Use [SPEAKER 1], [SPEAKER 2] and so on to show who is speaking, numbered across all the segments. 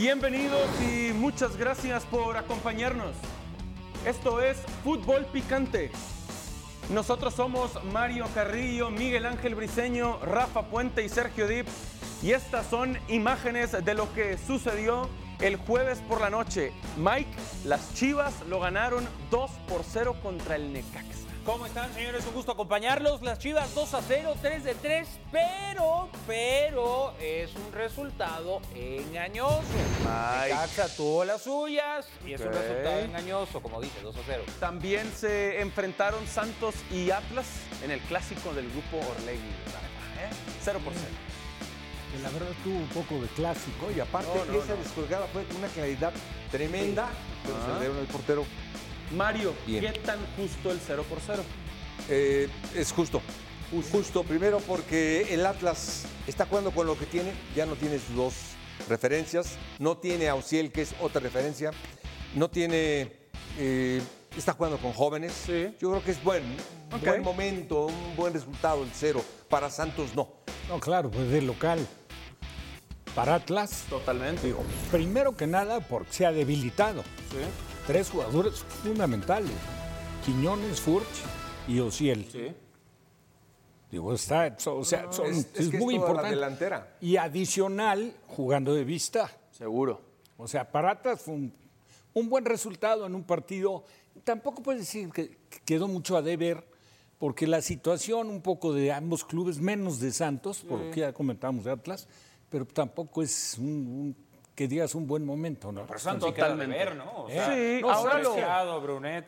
[SPEAKER 1] Bienvenidos y muchas gracias por acompañarnos. Esto es Fútbol Picante. Nosotros somos Mario Carrillo, Miguel Ángel Briseño, Rafa Puente y Sergio Dip. Y estas son imágenes de lo que sucedió el jueves por la noche. Mike, las Chivas lo ganaron 2 por 0 contra el Necaxa.
[SPEAKER 2] ¿Cómo están, señores? Un gusto acompañarlos. Las Chivas 2 a 0, 3 de 3, pero, pero es un resultado engañoso. Necaxa tuvo las suyas y es un resultado engañoso, como dice, 2 a 0.
[SPEAKER 1] También se enfrentaron Santos y Atlas en el clásico del grupo Orlegui. ¿eh? 0 por 0.
[SPEAKER 3] que la verdad tuvo un poco de clásico.
[SPEAKER 4] Y aparte,
[SPEAKER 1] No, no,
[SPEAKER 4] esa
[SPEAKER 1] no.
[SPEAKER 4] descolgada fue con una claridad tremenda, pero
[SPEAKER 1] Ajá.
[SPEAKER 4] se le dieron al portero.
[SPEAKER 1] Mario,
[SPEAKER 4] Bien.
[SPEAKER 1] ¿qué tan justo el 0 por 0?
[SPEAKER 4] Eh, es justo. Justo, primero porque el Atlas está jugando con lo que tiene, ya no tiene sus dos referencias, no tiene a Ociel, que es otra referencia, no tiene. eh, está jugando con jóvenes.
[SPEAKER 1] Sí.
[SPEAKER 4] Yo creo que es buen,
[SPEAKER 1] Ok.
[SPEAKER 4] buen momento, un buen resultado el cero. Para Santos no.
[SPEAKER 3] No, claro, pues de local. Para Atlas,
[SPEAKER 1] Totalmente.
[SPEAKER 3] digo, primero que nada porque se ha debilitado.
[SPEAKER 1] Sí.
[SPEAKER 3] Tres jugadores fundamentales. Quiñones, Furch y Ociel.
[SPEAKER 1] Sí.
[SPEAKER 3] Digo, está, o sea, son-
[SPEAKER 4] es-
[SPEAKER 3] es,
[SPEAKER 4] es que es
[SPEAKER 3] muy
[SPEAKER 4] la
[SPEAKER 3] importante.
[SPEAKER 4] delantera.
[SPEAKER 3] Y adicional, jugando de vista.
[SPEAKER 1] Seguro.
[SPEAKER 3] O sea, para Atlas fue un, un buen resultado en un partido. Tampoco puedes decir que que quedó mucho a deber, porque la situación un poco de ambos clubes, menos de Santos, por lo que ya comentamos de Atlas, pero tampoco es un, un- que digas un buen momento, ¿no?
[SPEAKER 2] Pero
[SPEAKER 1] Totalmente.
[SPEAKER 2] ver, ¿no? O
[SPEAKER 1] Sí, no, ahora lo-.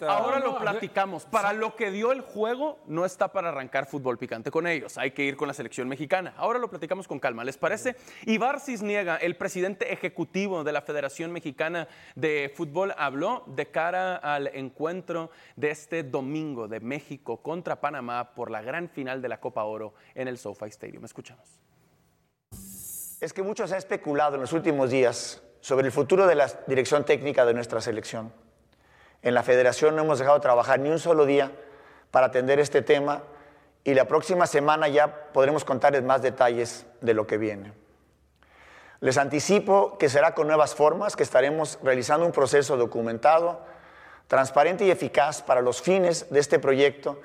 [SPEAKER 1] Ahora
[SPEAKER 3] no,
[SPEAKER 1] lo platicamos. Para lo que dio el juego, no está para arrancar fútbol picante con ellos. Hay que ir con la selección mexicana. Ahora lo platicamos con calma. ¿Les parece? Ibar Cisniega, el presidente ejecutivo de la Federación Mexicana de Fútbol, habló de cara al encuentro de este domingo de México contra Panamá por la gran final de la Copa Oro en el SoFi Stadium. Escuchamos.
[SPEAKER 5] Es que mucho se ha especulado en los últimos días sobre el futuro de la dirección técnica de nuestra selección. En la federación no hemos dejado de trabajar ni un solo día para atender este tema y la próxima semana ya podremos contarles más detalles de lo que viene. Les anticipo que será con nuevas formas, que estaremos realizando un proceso documentado, transparente y eficaz para los fines de este proyecto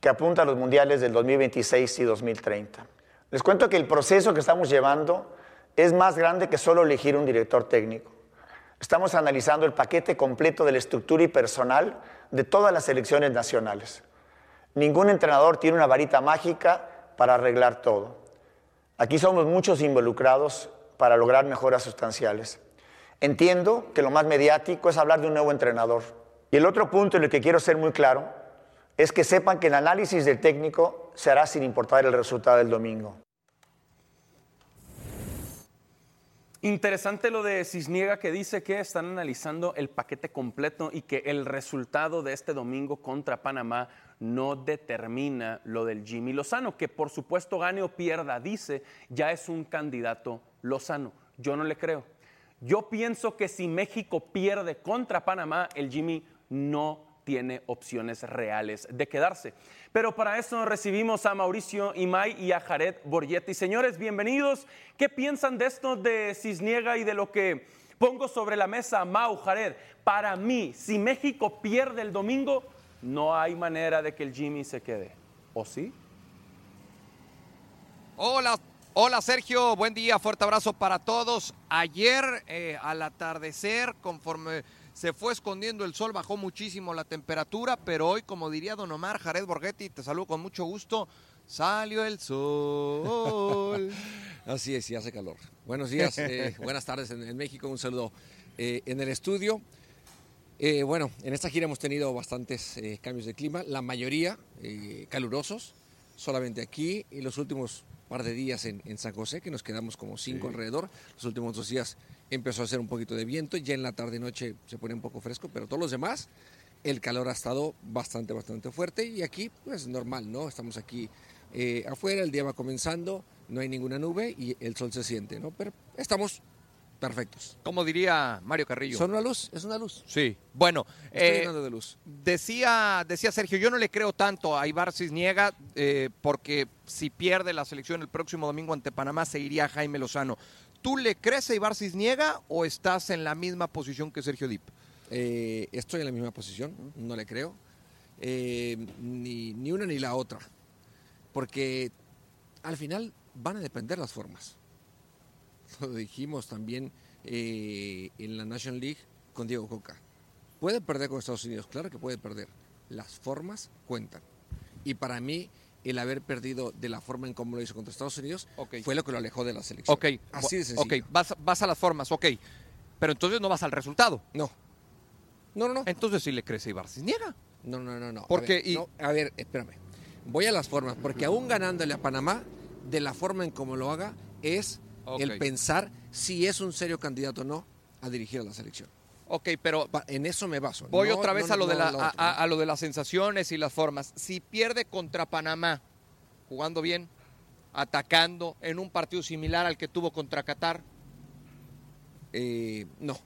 [SPEAKER 5] que apunta a los mundiales del 2026 y 2030. Les cuento que el proceso que estamos llevando es más grande que solo elegir un director técnico. Estamos analizando el paquete completo de la estructura y personal de todas las selecciones nacionales. Ningún entrenador tiene una varita mágica para arreglar todo. Aquí somos muchos involucrados para lograr mejoras sustanciales. Entiendo que lo más mediático es hablar de un nuevo entrenador. Y el otro punto en el que quiero ser muy claro es que sepan que el análisis del técnico se hará sin importar el resultado del domingo.
[SPEAKER 1] Interesante lo de Cisniega que dice que están analizando el paquete completo y que el resultado de este domingo contra Panamá no determina lo del Jimmy Lozano, que por supuesto gane o pierda, dice, ya es un candidato Lozano. Yo no le creo. Yo pienso que si México pierde contra Panamá, el Jimmy no tiene opciones reales de quedarse. Pero para eso recibimos a Mauricio Imay y a Jared Borgetti. Señores, bienvenidos. ¿Qué piensan de esto de Cisniega y de lo que pongo sobre la mesa? Mau, Jared, para mí, si México pierde el domingo, no hay manera de que el Jimmy se quede. ¿O sí?
[SPEAKER 6] Hola, hola Sergio, buen día, fuerte abrazo para todos. Ayer eh, al atardecer, conforme se fue escondiendo el sol, bajó muchísimo la temperatura, pero hoy, como diría don Omar Jared Borghetti, te saludo con mucho gusto, salió el sol. Así es, y hace calor. Buenos días, eh, buenas tardes en, en México, un saludo eh, en el estudio. Eh, bueno, en esta gira hemos tenido bastantes cambios de clima, la mayoría calurosos, solamente aquí, y los últimos
[SPEAKER 7] par de días en, en San José, que nos quedamos como cinco alrededor. Los últimos dos días empezó a hacer un poquito de viento, ya en la tarde-noche se pone un poco fresco, pero todos los demás, el calor ha estado bastante, bastante fuerte y aquí, pues normal, ¿no? Estamos aquí eh, afuera, el día va comenzando, no hay ninguna nube y el sol se siente, ¿no? Pero estamos perfectos.
[SPEAKER 6] Como diría Mario Carrillo.
[SPEAKER 7] Son una luz, es una luz.
[SPEAKER 6] Sí. Bueno,
[SPEAKER 7] Estoy
[SPEAKER 6] eh,
[SPEAKER 7] de luz.
[SPEAKER 6] Decía, decía Sergio, yo no le creo tanto a Ibar Cisniega eh, porque si pierde la selección el próximo domingo ante Panamá se iría Jaime Lozano. ¿Tú le crees a Ibar Cisniega o estás en la misma posición que Sergio Dip?
[SPEAKER 7] Eh, estoy en la misma posición, no le creo. Eh, ni, una ni la otra. Porque al final van a depender las formas. Lo dijimos también eh, en la National League con Diego Coca. Puede perder con Estados Unidos, claro que puede perder. Las formas cuentan. Y para mí, el haber perdido de la forma en cómo lo hizo contra Estados Unidos fue lo que lo alejó de la selección.
[SPEAKER 6] Ok.
[SPEAKER 7] Así de sencillo.
[SPEAKER 6] Ok, vas, vas a las formas, ok. Pero entonces no vas al resultado.
[SPEAKER 7] No. No, no, no.
[SPEAKER 6] Entonces sí le crees a Ibar Cisniega.
[SPEAKER 7] No, no, no, no.
[SPEAKER 6] Porque
[SPEAKER 7] a ver,
[SPEAKER 6] y-
[SPEAKER 7] no, a ver, espérame. Voy a las formas, porque aún ganándole a Panamá, de la forma en cómo lo haga, es el pensar si es un serio candidato o no a dirigir a la selección.
[SPEAKER 6] Ok, pero
[SPEAKER 7] En eso me baso.
[SPEAKER 6] voy
[SPEAKER 7] No-
[SPEAKER 6] otra vez
[SPEAKER 7] no-
[SPEAKER 6] a, lo de la- a, lo de las sensaciones y las formas. Si pierde contra Panamá, jugando bien, atacando en un partido similar al que tuvo contra Qatar,
[SPEAKER 7] Eh, no.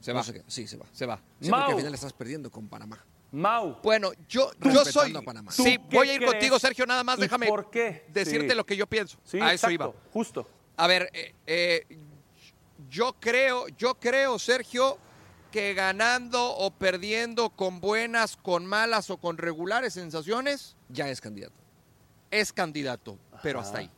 [SPEAKER 6] se va.
[SPEAKER 7] se. Sí, se va.
[SPEAKER 6] Se va.
[SPEAKER 7] Sí, porque
[SPEAKER 1] Mau.
[SPEAKER 7] al final estás perdiendo con Panamá.
[SPEAKER 1] Mau,
[SPEAKER 6] Bueno, yo, yo soy.
[SPEAKER 7] a Panamá.
[SPEAKER 6] Sí,
[SPEAKER 1] ¿Tú qué
[SPEAKER 6] voy a ir contigo, Sergio, nada más
[SPEAKER 1] ¿Y
[SPEAKER 6] déjame
[SPEAKER 1] por qué?
[SPEAKER 6] decirte
[SPEAKER 1] Sí.
[SPEAKER 6] lo que yo pienso.
[SPEAKER 1] Sí,
[SPEAKER 6] a eso
[SPEAKER 1] exacto,
[SPEAKER 6] iba.
[SPEAKER 1] Justo.
[SPEAKER 6] A ver, eh, eh, yo creo, yo creo, Sergio, que ganando o perdiendo con buenas, con malas o con regulares sensaciones,
[SPEAKER 7] Ya es candidato.
[SPEAKER 6] es candidato. Pero hasta ahí.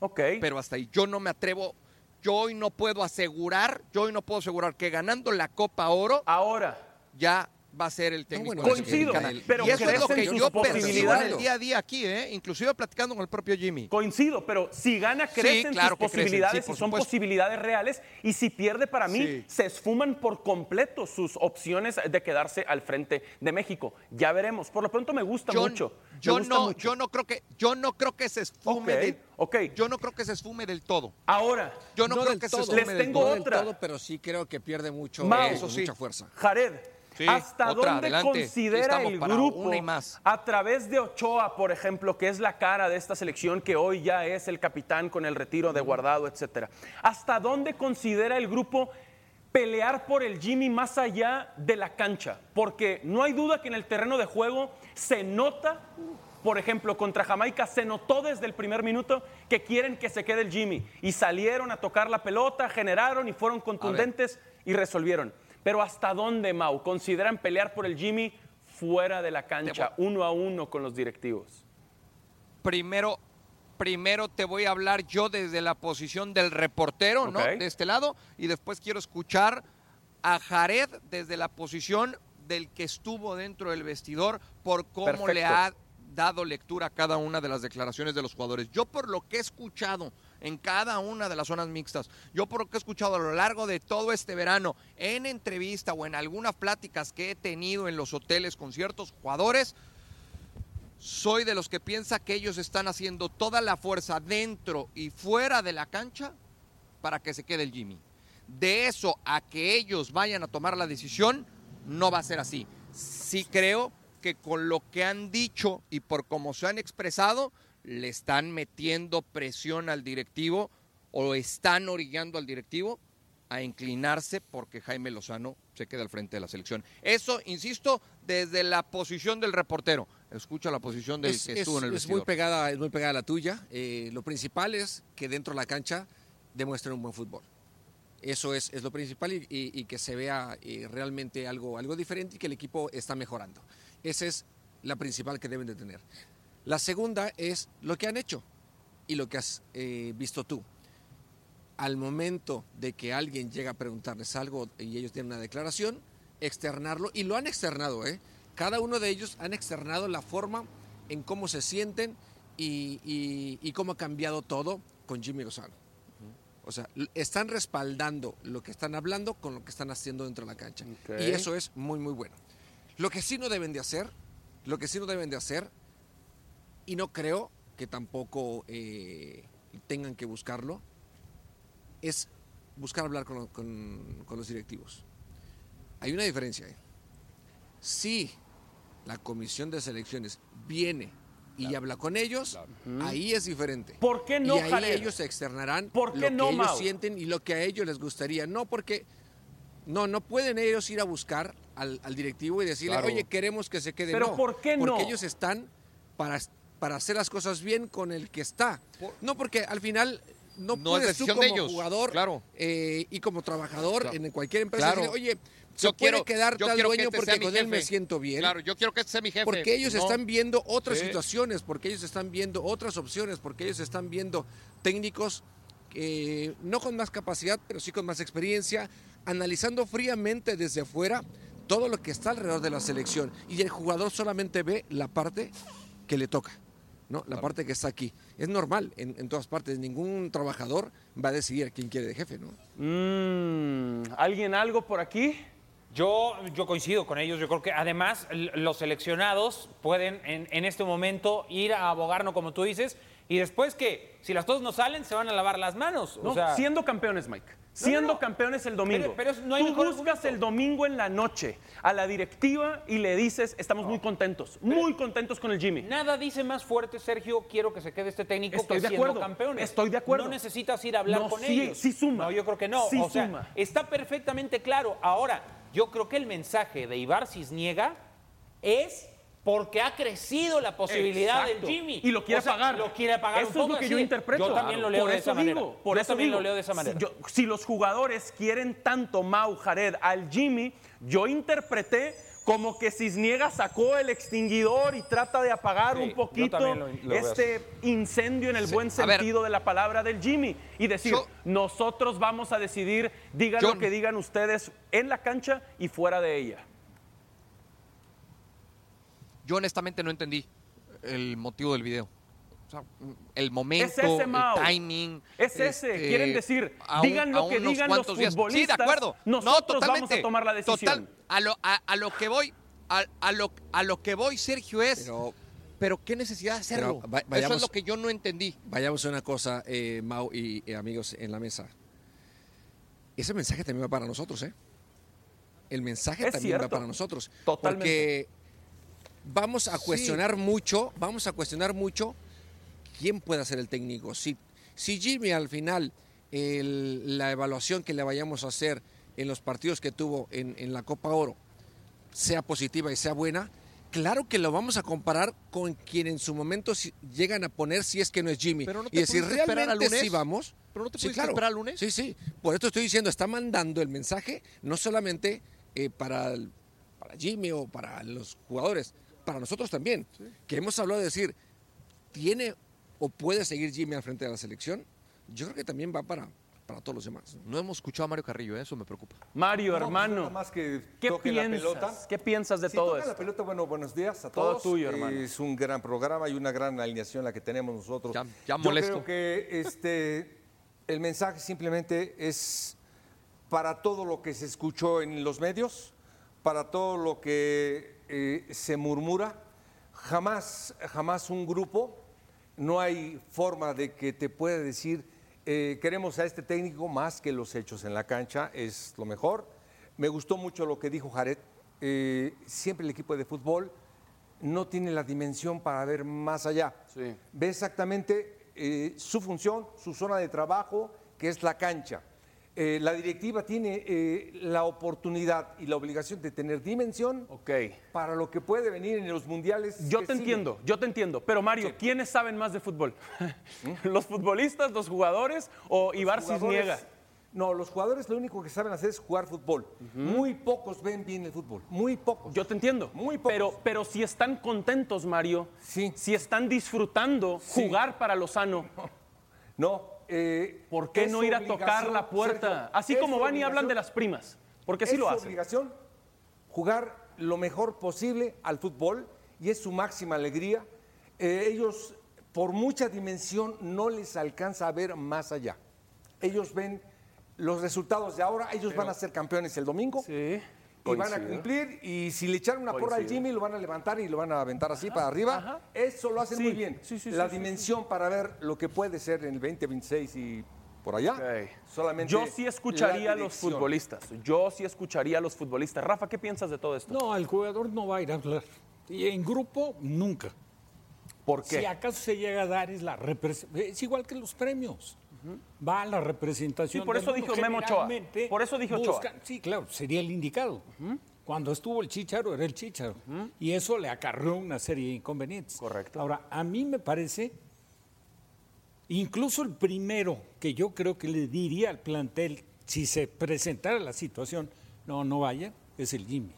[SPEAKER 1] Ok.
[SPEAKER 6] Pero hasta ahí. Yo no me atrevo, yo hoy no puedo asegurar, yo hoy no puedo asegurar que ganando la Copa Oro
[SPEAKER 1] Ahora,
[SPEAKER 6] ya va a ser el técnico.
[SPEAKER 7] bueno,
[SPEAKER 6] de la
[SPEAKER 1] Coincido,
[SPEAKER 6] Mexicana.
[SPEAKER 1] pero
[SPEAKER 6] y eso es
[SPEAKER 1] ¿crees
[SPEAKER 6] lo que yo percibo en
[SPEAKER 1] posibilidades?
[SPEAKER 6] el día a día aquí, ¿eh? inclusive platicando con el propio Jimmy.
[SPEAKER 1] coincido, pero si gana, crecen
[SPEAKER 6] claro
[SPEAKER 1] sus
[SPEAKER 6] crecen,
[SPEAKER 1] posibilidades
[SPEAKER 6] sí,
[SPEAKER 1] y son
[SPEAKER 6] supuesto.
[SPEAKER 1] posibilidades reales. Y si pierde, para mí,
[SPEAKER 6] Sí.
[SPEAKER 1] se esfuman por completo sus opciones de quedarse al frente de México. Ya veremos. Por lo pronto me gusta
[SPEAKER 6] yo,
[SPEAKER 1] mucho. me
[SPEAKER 6] yo
[SPEAKER 1] gusta
[SPEAKER 6] no,
[SPEAKER 1] mucho.
[SPEAKER 6] yo no creo que, yo no creo que se esfume
[SPEAKER 1] Ok,
[SPEAKER 6] del,
[SPEAKER 1] ok.
[SPEAKER 6] yo no creo que se esfume del todo.
[SPEAKER 1] Ahora,
[SPEAKER 6] Yo no, creo
[SPEAKER 7] del
[SPEAKER 6] que se esfume
[SPEAKER 1] Les
[SPEAKER 6] del
[SPEAKER 1] tengo
[SPEAKER 6] todo.
[SPEAKER 7] No del
[SPEAKER 1] otra.
[SPEAKER 7] todo, pero sí creo que pierde mucho,
[SPEAKER 1] Mau.
[SPEAKER 7] eh,
[SPEAKER 6] Eso sí.
[SPEAKER 7] mucha fuerza.
[SPEAKER 1] Jared,
[SPEAKER 6] Sí,
[SPEAKER 1] ¿hasta
[SPEAKER 6] otra,
[SPEAKER 1] dónde
[SPEAKER 6] adelante.
[SPEAKER 1] considera el grupo,
[SPEAKER 6] más.
[SPEAKER 1] a través de Ochoa, por ejemplo, que es la cara de esta selección, que hoy ya es el capitán con el retiro de guardado, etcétera? ¿Hasta dónde considera el grupo pelear por el Jimmy más allá de la cancha? Porque no hay duda que en el terreno de juego se nota. Por ejemplo, contra Jamaica se notó desde el primer minuto que quieren que se quede el Jimmy y salieron a tocar la pelota, generaron y fueron contundentes y resolvieron. Pero ¿hasta dónde, Mau? ¿Consideran pelear por el Jimmy fuera de la cancha, uno a uno con los directivos?
[SPEAKER 6] Primero, primero te voy a hablar yo desde la posición del reportero, ¿no? De este lado, y después quiero escuchar a Jared desde la posición del que estuvo dentro del vestidor por cómo
[SPEAKER 1] Perfecto.
[SPEAKER 6] le ha dado lectura a cada una de las declaraciones de los jugadores. Yo por lo que he escuchado en cada una de las zonas mixtas, yo por lo que he escuchado a lo largo de todo este verano, en entrevista o en algunas pláticas que he tenido en los hoteles con ciertos jugadores, soy de los que piensa que ellos están haciendo toda la fuerza dentro y fuera de la cancha para que se quede el Jimmy. De eso a que ellos vayan a tomar la decisión, no va a ser así. Sí creo que con lo que han dicho y por cómo se han expresado, le están metiendo presión al directivo o están orillando al directivo a inclinarse porque Jaime Lozano se queda al frente de la selección. Eso, insisto, desde la posición del reportero. Escucha la posición del
[SPEAKER 7] es,
[SPEAKER 6] que
[SPEAKER 7] es-
[SPEAKER 6] estuvo en el
[SPEAKER 7] es muy pegada, es muy pegada a la tuya. Eh, lo principal es que dentro de la cancha demuestren un buen fútbol. Eso es, es lo principal y, y- y que se vea eh, realmente algo, algo diferente y que el equipo está mejorando. Esa es la principal que deben de tener. La segunda es lo que han hecho y lo que has eh, visto tú. Al momento de que alguien llega a preguntarles algo y ellos tienen una declaración, externarlo y lo han externado, ¿eh? Cada uno de ellos han externado la forma en cómo se sienten y, y- y cómo ha cambiado todo con Jimmy Lozano. O sea, están respaldando lo que están hablando con lo que están haciendo dentro de la cancha. Y eso es muy, muy bueno. Lo que sí no deben de hacer, lo que sí no deben de hacer, y no creo
[SPEAKER 6] que tampoco eh, tengan que buscarlo, es buscar hablar con, con- con los directivos. Hay una diferencia. ¿eh? Si la comisión de selecciones viene y habla con ellos, ahí es diferente.
[SPEAKER 1] ¿Por qué no,
[SPEAKER 6] Y ahí
[SPEAKER 1] Jared?
[SPEAKER 6] ellos externarán
[SPEAKER 1] ¿Por qué
[SPEAKER 6] lo
[SPEAKER 1] no,
[SPEAKER 6] que ellos
[SPEAKER 1] Mau?
[SPEAKER 6] sienten y lo que a ellos les gustaría. No porque no, no pueden ellos ir a buscar al, al directivo y decirle,
[SPEAKER 4] Claro.
[SPEAKER 6] oye, queremos que se quede.
[SPEAKER 1] Pero
[SPEAKER 6] No,
[SPEAKER 1] ¿por qué no?
[SPEAKER 6] Porque ellos están para, para hacer las cosas bien con el que está. No porque al final no,
[SPEAKER 4] No es
[SPEAKER 6] puedes tú como
[SPEAKER 4] de ellos,
[SPEAKER 6] jugador
[SPEAKER 4] claro.
[SPEAKER 6] eh, y como trabajador en cualquier empresa
[SPEAKER 4] Claro.
[SPEAKER 6] decirle, oye,
[SPEAKER 4] Yo quiero-
[SPEAKER 6] quedar tal
[SPEAKER 4] que
[SPEAKER 6] dueño
[SPEAKER 4] este
[SPEAKER 6] porque con él me siento bien.
[SPEAKER 4] Claro, yo quiero que este sea mi jefe.
[SPEAKER 6] Porque ellos
[SPEAKER 4] No.
[SPEAKER 6] están viendo otras
[SPEAKER 4] Sí.
[SPEAKER 6] situaciones, porque ellos están viendo otras opciones, porque ellos están viendo técnicos eh, no con más capacidad, pero sí con más experiencia, analizando fríamente desde afuera todo lo que está alrededor de la selección. Y el jugador solamente ve la parte que le toca, ¿no? La parte que está aquí. Es normal en, en todas partes. Ningún trabajador va a decidir a quién quiere de jefe, ¿no?
[SPEAKER 1] Mm, ¿Alguien algo por aquí?
[SPEAKER 2] Yo, yo coincido con ellos. Yo creo que además los seleccionados pueden en, en este momento ir a abogar, ¿no? Como tú dices, y después que si las cosas no salen, se van a lavar las manos.
[SPEAKER 1] No,
[SPEAKER 2] o sea,
[SPEAKER 1] siendo campeones, Mike. Siendo
[SPEAKER 2] no.
[SPEAKER 1] campeones el domingo.
[SPEAKER 2] Pero- pero no hay
[SPEAKER 1] Tú buscas el domingo en la noche a la directiva y le dices, estamos muy contentos, muy contentos con el Jimmy.
[SPEAKER 2] Nada dice más fuerte, Sergio, quiero que se quede este técnico
[SPEAKER 1] Estoy
[SPEAKER 2] que
[SPEAKER 1] de
[SPEAKER 2] siendo
[SPEAKER 1] acuerdo,
[SPEAKER 2] campeones.
[SPEAKER 1] estoy de acuerdo.
[SPEAKER 2] No necesitas ir a hablar con
[SPEAKER 1] sí,
[SPEAKER 2] ellos.
[SPEAKER 1] sí suma.
[SPEAKER 2] No, yo creo que no.
[SPEAKER 1] Sí
[SPEAKER 2] o sea,
[SPEAKER 1] suma.
[SPEAKER 2] está perfectamente claro. Ahora, yo creo que el mensaje de Ibar Cisniega es porque ha crecido la posibilidad
[SPEAKER 1] Exacto.
[SPEAKER 2] del Jimmy.
[SPEAKER 1] Y lo quiere
[SPEAKER 2] O sea,
[SPEAKER 1] pagar.
[SPEAKER 2] Lo quiere pagar
[SPEAKER 1] Eso
[SPEAKER 2] un
[SPEAKER 1] es lo que
[SPEAKER 2] así
[SPEAKER 1] yo interpreto.
[SPEAKER 2] Yo también lo leo
[SPEAKER 1] por
[SPEAKER 2] de
[SPEAKER 1] eso
[SPEAKER 2] esa manera.
[SPEAKER 1] digo, por
[SPEAKER 2] yo
[SPEAKER 1] eso
[SPEAKER 2] también
[SPEAKER 1] digo.
[SPEAKER 2] lo leo de esa
[SPEAKER 1] Si
[SPEAKER 2] manera.
[SPEAKER 1] yo- Si, los jugadores quieren tanto Mau Jared al Jimmy, yo interpreté como que Cisniega sacó el extinguidor y trata de apagar
[SPEAKER 2] Sí,
[SPEAKER 1] un poquito
[SPEAKER 2] lo- lo
[SPEAKER 1] este incendio en el buen
[SPEAKER 6] ver.
[SPEAKER 1] sentido de la palabra del Jimmy y decir,
[SPEAKER 6] Yo-
[SPEAKER 1] nosotros vamos a decidir, digan
[SPEAKER 6] Yo-
[SPEAKER 1] lo que digan ustedes en la cancha y fuera de ella.
[SPEAKER 6] Yo honestamente no entendí el motivo del video. O sea, el momento,
[SPEAKER 1] Es ese, Mau.
[SPEAKER 6] el timing.
[SPEAKER 1] Es ese.
[SPEAKER 6] este,
[SPEAKER 1] Quieren decir, digan lo que digan los
[SPEAKER 6] días. Sí,
[SPEAKER 1] futbolistas,
[SPEAKER 6] de acuerdo.
[SPEAKER 1] nosotros
[SPEAKER 6] no,
[SPEAKER 1] vamos a
[SPEAKER 6] totalmente.
[SPEAKER 1] tomar la decisión.
[SPEAKER 6] Total, a lo, a, a lo que voy, a, a lo, a lo que voy, Sergio, es. Pero,
[SPEAKER 7] Pero,
[SPEAKER 6] qué necesidad de hacerlo. Eso es lo que yo no entendí.
[SPEAKER 7] vayamos a una cosa, eh, Mau y eh, amigos en la mesa. Ese mensaje también va para nosotros, ¿eh? El mensaje
[SPEAKER 1] Es
[SPEAKER 7] también va para nosotros.
[SPEAKER 1] Totalmente.
[SPEAKER 7] Porque vamos a cuestionar mucho, vamos a cuestionar mucho quién puede ser el técnico. Si, si Jimmy al final, el- la evaluación que le vayamos a hacer en los partidos que tuvo en, en la Copa Oro sea positiva y sea buena, claro que lo vamos a comparar con quien en su momento si- llegan a poner si es que no es Jimmy.
[SPEAKER 6] Pero no te
[SPEAKER 7] y decir,
[SPEAKER 6] esperar al
[SPEAKER 7] realmente
[SPEAKER 6] lunes.
[SPEAKER 7] sí vamos.
[SPEAKER 6] Pero no te
[SPEAKER 7] Sí, claro.
[SPEAKER 6] esperar al lunes.
[SPEAKER 7] Sí, sí. Por esto estoy diciendo, está mandando el mensaje no solamente eh, para, el- para Jimmy o para los jugadores, para nosotros también. Que hemos hablado de decir, ¿tiene o puede seguir Jimmy al frente de la selección? Yo creo que también va para, para todos los demás. ¿no?
[SPEAKER 6] Hemos escuchado a Mario Carrillo, ¿eh? eso me preocupa.
[SPEAKER 1] Mario,
[SPEAKER 4] No, pues
[SPEAKER 1] hermano,
[SPEAKER 4] nada más que
[SPEAKER 1] ¿qué
[SPEAKER 4] toque la
[SPEAKER 1] piensas?
[SPEAKER 4] pelota.
[SPEAKER 1] ¿Qué piensas de
[SPEAKER 4] Si
[SPEAKER 1] todo
[SPEAKER 4] toca
[SPEAKER 1] esto?
[SPEAKER 4] la pelota, bueno, buenos días a
[SPEAKER 1] Todo
[SPEAKER 4] todos.
[SPEAKER 1] tuyo, hermano.
[SPEAKER 4] Es un gran programa y una gran alineación la que tenemos nosotros.
[SPEAKER 6] Ya- ya
[SPEAKER 4] Yo
[SPEAKER 6] molesto.
[SPEAKER 4] creo que este, el mensaje simplemente es para todo lo que se escuchó en los medios, para todo lo que eh, se murmura. Jamás, jamás un grupo, no hay forma de que te pueda decir, eh, queremos a este técnico más que los hechos en la cancha, es lo mejor. Me gustó mucho lo que dijo Jared. eh, siempre el equipo de fútbol no tiene la dimensión para ver más allá.
[SPEAKER 1] Sí.
[SPEAKER 4] Ve exactamente eh, su función, su zona de trabajo, que es la cancha. Eh, la directiva tiene eh, la oportunidad y la obligación de tener dimensión para lo que puede venir en los mundiales.
[SPEAKER 1] Yo te
[SPEAKER 4] siguen.
[SPEAKER 1] entiendo, yo te entiendo. Pero Mario, ¿quiénes saben más de fútbol? ¿Los futbolistas, los jugadores o Ibar
[SPEAKER 4] ¿Mm? Jugadores-
[SPEAKER 1] Cisniega?
[SPEAKER 4] No, los jugadores lo único que saben hacer es jugar fútbol. Muy pocos ven bien el fútbol, muy pocos.
[SPEAKER 1] Yo te entiendo.
[SPEAKER 4] Muy pocos.
[SPEAKER 1] pero, pero si están contentos, Mario,
[SPEAKER 4] Sí.
[SPEAKER 1] si están disfrutando
[SPEAKER 4] Sí.
[SPEAKER 1] jugar para Lozano,
[SPEAKER 4] No. Eh,
[SPEAKER 1] ¿por qué
[SPEAKER 4] es
[SPEAKER 1] no ir a tocar la puerta?
[SPEAKER 4] Sergio,
[SPEAKER 1] Así
[SPEAKER 4] es
[SPEAKER 1] como van y hablan de las primas. Porque sí
[SPEAKER 4] es
[SPEAKER 1] lo
[SPEAKER 4] su
[SPEAKER 1] hacen.
[SPEAKER 4] obligación jugar lo mejor posible al fútbol y es su máxima alegría. Eh, ellos, por mucha dimensión, no les alcanza a ver más allá. Ellos ven los resultados de ahora, ellos van a ser campeones el domingo
[SPEAKER 1] Sí.
[SPEAKER 4] Y van a cumplir. Y si le echan una porra al. Jimmy, lo van a levantar y lo van a aventar así para arriba.
[SPEAKER 1] ajá.
[SPEAKER 4] Eso lo hacen
[SPEAKER 1] Sí,
[SPEAKER 4] muy bien.
[SPEAKER 1] sí, sí,
[SPEAKER 4] La
[SPEAKER 1] sí, sí,
[SPEAKER 4] dimensión para ver lo que puede ser en el 2026 y por allá. Solamente
[SPEAKER 1] Yo sí escucharía a los futbolistas. Yo sí escucharía a los futbolistas. Rafa, ¿qué piensas de todo esto?
[SPEAKER 3] No, el jugador no va a ir a hablar. Y en grupo, nunca.
[SPEAKER 1] ¿Por qué?
[SPEAKER 3] Si acaso se llega a dar, es la representación. Es igual que los premios. Va a la representación.
[SPEAKER 1] Sí, por eso dijo Memo Ochoa. Por eso dijo Ochoa.
[SPEAKER 3] Sí, claro, sería el indicado. Cuando estuvo el Chicharo, era el Chicharo. Y eso le acarreó una serie de inconvenientes.
[SPEAKER 1] Correcto.
[SPEAKER 3] Ahora, a mí me parece, incluso el primero que yo creo que le diría al plantel, si se presentara la situación, no, no vaya, es el Jimmy.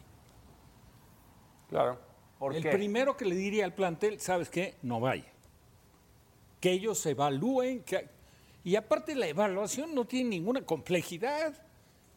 [SPEAKER 2] Claro.
[SPEAKER 1] ¿Por
[SPEAKER 3] el
[SPEAKER 1] qué?
[SPEAKER 3] primero que le diría al plantel, ¿sabes qué? No vaya. Que ellos evalúen. Que... Y aparte la evaluación no tiene ninguna complejidad.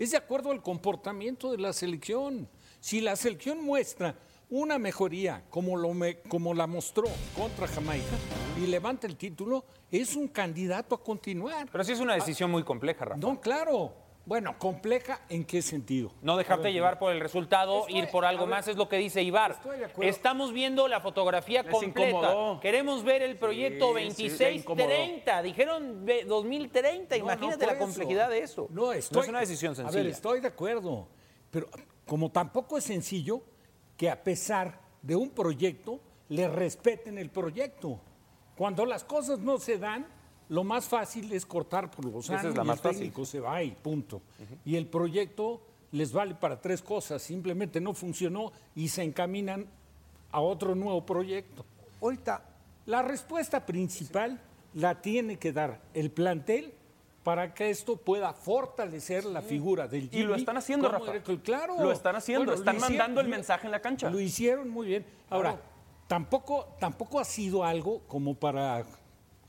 [SPEAKER 3] Es de acuerdo al comportamiento de la selección. Si la selección muestra una mejoría como, lo me- como la mostró contra Jamaica y levanta el título, es un candidato a continuar.
[SPEAKER 2] Pero sí es una decisión muy compleja, Rafa.
[SPEAKER 3] No, claro. Bueno, compleja en qué sentido.
[SPEAKER 2] No dejarte llevar por el resultado,
[SPEAKER 3] Estoy-
[SPEAKER 2] ir por algo
[SPEAKER 3] a ver,
[SPEAKER 2] más, es lo que dice Ibar.
[SPEAKER 3] estoy de acuerdo.
[SPEAKER 2] Estamos viendo la fotografía
[SPEAKER 1] Les
[SPEAKER 2] completa.
[SPEAKER 1] incomodó.
[SPEAKER 2] Queremos ver el proyecto
[SPEAKER 1] sí, le incomodó.
[SPEAKER 2] 2630. Dijeron ve- 2030.
[SPEAKER 3] No,
[SPEAKER 2] Imagínate
[SPEAKER 3] no,
[SPEAKER 2] la complejidad
[SPEAKER 3] eso.
[SPEAKER 2] de eso.
[SPEAKER 3] No, estoy,
[SPEAKER 2] es una decisión
[SPEAKER 3] A
[SPEAKER 2] sencilla.
[SPEAKER 3] ver, estoy de acuerdo. Pero como tampoco es sencillo que a pesar de un proyecto, le respeten el proyecto. Cuando las cosas no se dan, lo más fácil es cortar por los
[SPEAKER 2] Esa es
[SPEAKER 3] años
[SPEAKER 2] la más
[SPEAKER 3] el
[SPEAKER 2] fácil.
[SPEAKER 3] se va y punto. Y el proyecto les vale para tres cosas. Simplemente no funcionó y se encaminan a otro nuevo proyecto.
[SPEAKER 4] Ahorita,
[SPEAKER 3] La respuesta principal la tiene que dar el plantel para que esto pueda fortalecer la figura del
[SPEAKER 1] Y lo
[SPEAKER 3] Jimmy
[SPEAKER 1] están haciendo, Rafa.
[SPEAKER 3] Claro.
[SPEAKER 1] Lo están haciendo,
[SPEAKER 3] Bueno,
[SPEAKER 1] están
[SPEAKER 3] hicieron-
[SPEAKER 1] mandando el mensaje en la cancha.
[SPEAKER 3] Lo hicieron muy bien. Ahora, tampoco, tampoco ha sido algo como para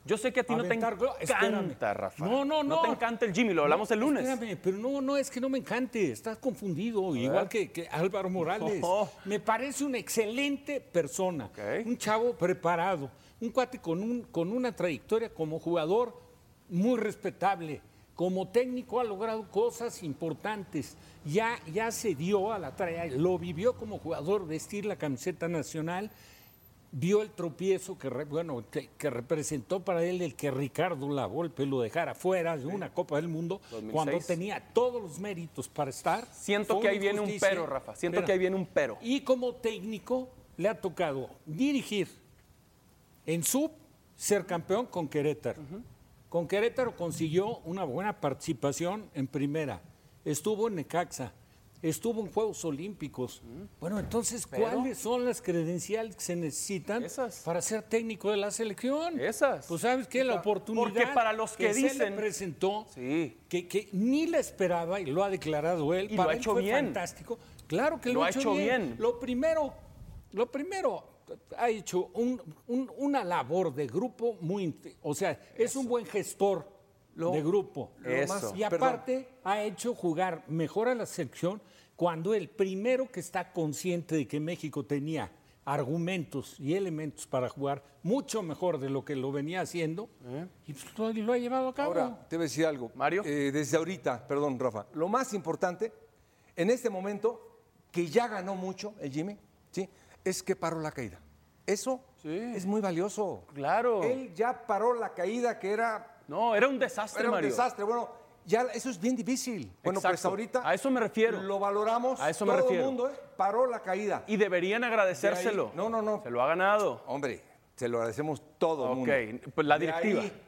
[SPEAKER 1] Yo sé que a ti no te encanta, Rafa.
[SPEAKER 3] No, no, no.
[SPEAKER 1] No te encanta el Jimmy, lo hablamos el lunes.
[SPEAKER 3] Espérame, pero no, no es que no me encante, estás confundido, igual que, que Álvaro Morales.
[SPEAKER 1] Oh.
[SPEAKER 3] Me parece una excelente persona, un chavo preparado, un cuate con, un, con una trayectoria como jugador muy respetable. Como técnico ha logrado cosas importantes. Ya, ya se dio a la tarea, lo vivió como jugador, vestir la camiseta nacional vio el tropiezo que, bueno, que, que representó para él el que Ricardo Lavolpe lo dejara fuera de una Copa del Mundo
[SPEAKER 1] 2006.
[SPEAKER 3] cuando tenía todos los méritos para estar.
[SPEAKER 1] Siento que ahí viene un pero, Rafa. Siento que ahí viene un pero.
[SPEAKER 3] Y como técnico le ha tocado dirigir en sub, ser campeón con Querétaro. Con Querétaro consiguió una buena participación en primera. Estuvo en Necaxa. Estuvo en Juegos Olímpicos. Bueno, entonces, ¿cuáles son las credenciales que se necesitan
[SPEAKER 1] Esas.
[SPEAKER 3] para ser técnico de la selección?
[SPEAKER 1] Esas.
[SPEAKER 3] Pues sabes qué, la oportunidad
[SPEAKER 1] Porque para los que
[SPEAKER 3] se le
[SPEAKER 1] dicen-
[SPEAKER 3] presentó,
[SPEAKER 1] Sí.
[SPEAKER 3] que, que ni la esperaba y lo ha declarado él.
[SPEAKER 1] Y lo
[SPEAKER 3] para
[SPEAKER 1] ha
[SPEAKER 3] él
[SPEAKER 1] hecho
[SPEAKER 3] fue
[SPEAKER 1] bien.
[SPEAKER 3] fantástico. Claro que lo,
[SPEAKER 1] Lo
[SPEAKER 3] ha
[SPEAKER 1] ha
[SPEAKER 3] hecho, bien.
[SPEAKER 1] bien.
[SPEAKER 3] Lo primero, lo primero ha hecho un- un- una labor de grupo muy, o sea, es un buen gestor de grupo.
[SPEAKER 1] Eso.
[SPEAKER 3] Y aparte ha hecho jugar mejor a la selección cuando el primero que está consciente de que México tenía argumentos y elementos para jugar mucho mejor de lo que lo venía haciendo y pues, lo, lo ha llevado a cabo.
[SPEAKER 4] Ahora, te voy a decir algo.
[SPEAKER 1] Mario.
[SPEAKER 4] Eh, desde ahorita, perdón, Rafa. Lo más importante, en este momento, que ya ganó mucho el Jimmy, ¿sí? Es que paró la caída. Eso es muy valioso.
[SPEAKER 1] Claro.
[SPEAKER 4] Él ya paró la caída que era,
[SPEAKER 1] No, era un desastre,
[SPEAKER 4] era un
[SPEAKER 1] Mario.
[SPEAKER 4] desastre. Bueno, ya eso es bien difícil. Bueno, pues ahorita
[SPEAKER 1] A eso me refiero.
[SPEAKER 4] lo valoramos.
[SPEAKER 1] A eso me
[SPEAKER 4] todo
[SPEAKER 1] refiero.
[SPEAKER 4] el mundo, ¿eh? Paró la caída.
[SPEAKER 1] Y deberían agradecérselo.
[SPEAKER 4] De ahí- no, no, no.
[SPEAKER 1] Se lo ha ganado.
[SPEAKER 4] Hombre, se lo agradecemos todo el
[SPEAKER 1] Ok,
[SPEAKER 4] mundo.
[SPEAKER 1] pues la directiva.
[SPEAKER 4] ahí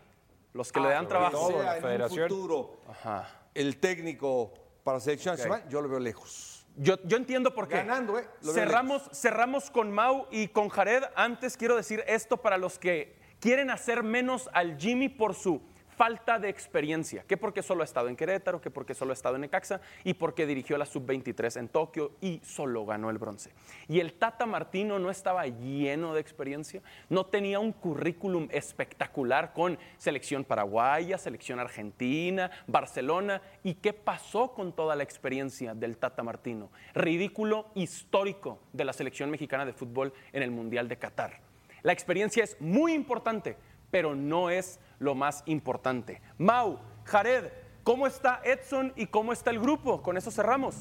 [SPEAKER 1] Los que le dan trabajo.
[SPEAKER 4] sea
[SPEAKER 2] la
[SPEAKER 4] en
[SPEAKER 2] federación.
[SPEAKER 4] un futuro
[SPEAKER 1] Ajá.
[SPEAKER 4] el técnico para la selección nacional, yo lo veo lejos.
[SPEAKER 1] Yo, yo entiendo por qué.
[SPEAKER 4] Ganando, ¿eh? Lo veo
[SPEAKER 1] cerramos, cerramos con Mau y con Jared. Antes quiero decir esto para los que quieren hacer menos al Jimmy por su falta de experiencia, que porque solo ha estado en Querétaro, que porque solo ha estado en Necaxa y porque dirigió la sub-23 en Tokio y solo ganó el bronce. Y el Tata Martino no estaba lleno de experiencia, no tenía un currículum espectacular con selección paraguaya, selección argentina, Barcelona. ¿Y qué pasó con toda la experiencia del Tata Martino? Ridículo histórico de la selección mexicana de fútbol en el Mundial de Qatar. La experiencia es muy importante, pero no es lo más importante. Mau, Jared, ¿cómo está Edson y cómo está el grupo? Con eso cerramos.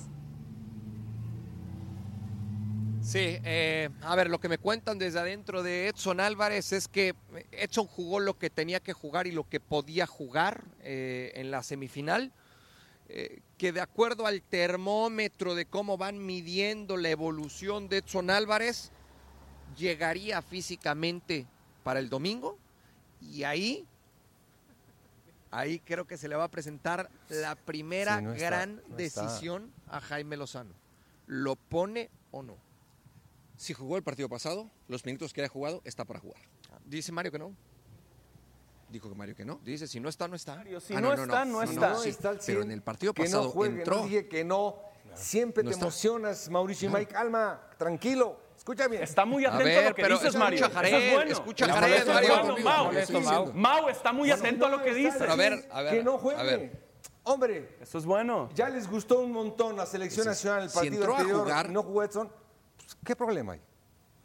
[SPEAKER 6] Sí, eh, a ver, lo que me cuentan desde adentro de Edson Álvarez es que Edson jugó lo que tenía que jugar y lo que podía jugar eh, en la semifinal. Eh, que de acuerdo al termómetro de cómo van midiendo la evolución de Edson Álvarez, llegaría físicamente para el domingo y ahí, ahí creo que se le va a presentar la primera
[SPEAKER 4] Sí, no está,
[SPEAKER 6] gran
[SPEAKER 4] no
[SPEAKER 6] decisión a Jaime Lozano. ¿Lo pone o no?
[SPEAKER 7] Si jugó el partido pasado, los minutos que haya jugado, está para jugar.
[SPEAKER 6] Dice Mario que no.
[SPEAKER 7] Dijo que Mario que no.
[SPEAKER 6] Dice, si no está, no está.
[SPEAKER 1] Mario, si no está, no está.
[SPEAKER 7] sí,
[SPEAKER 4] está al
[SPEAKER 7] pero
[SPEAKER 4] 100.
[SPEAKER 7] en el partido
[SPEAKER 4] que
[SPEAKER 7] pasado
[SPEAKER 4] no juegue,
[SPEAKER 7] entró.
[SPEAKER 4] No dije que no. Siempre
[SPEAKER 7] No
[SPEAKER 4] te
[SPEAKER 7] está.
[SPEAKER 4] emocionas, Mauricio y Mike. Calma, tranquilo. Escucha bien.
[SPEAKER 1] Está muy
[SPEAKER 6] A
[SPEAKER 1] atento a,
[SPEAKER 6] ver,
[SPEAKER 1] lo que
[SPEAKER 6] pero
[SPEAKER 1] dices,
[SPEAKER 6] escucha
[SPEAKER 1] Mario.
[SPEAKER 6] Jared,
[SPEAKER 1] Eso es bueno.
[SPEAKER 6] escucha
[SPEAKER 1] Eso
[SPEAKER 6] Jared,
[SPEAKER 1] es
[SPEAKER 6] Mario.
[SPEAKER 1] bueno, Mau. Mau. Mau está muy
[SPEAKER 4] Bueno,
[SPEAKER 1] atento a
[SPEAKER 4] no
[SPEAKER 1] lo que dices.
[SPEAKER 6] a ver, a ver,
[SPEAKER 4] Que no juegue.
[SPEAKER 6] a ver.
[SPEAKER 4] Hombre,
[SPEAKER 1] Eso es bueno.
[SPEAKER 4] ya les gustó un montón la selección
[SPEAKER 7] Sí.
[SPEAKER 4] nacional el
[SPEAKER 7] Si
[SPEAKER 4] partido
[SPEAKER 7] entró a
[SPEAKER 4] anterior.
[SPEAKER 7] jugar-
[SPEAKER 4] y no jugó Edson. pues, ¿Qué problema hay?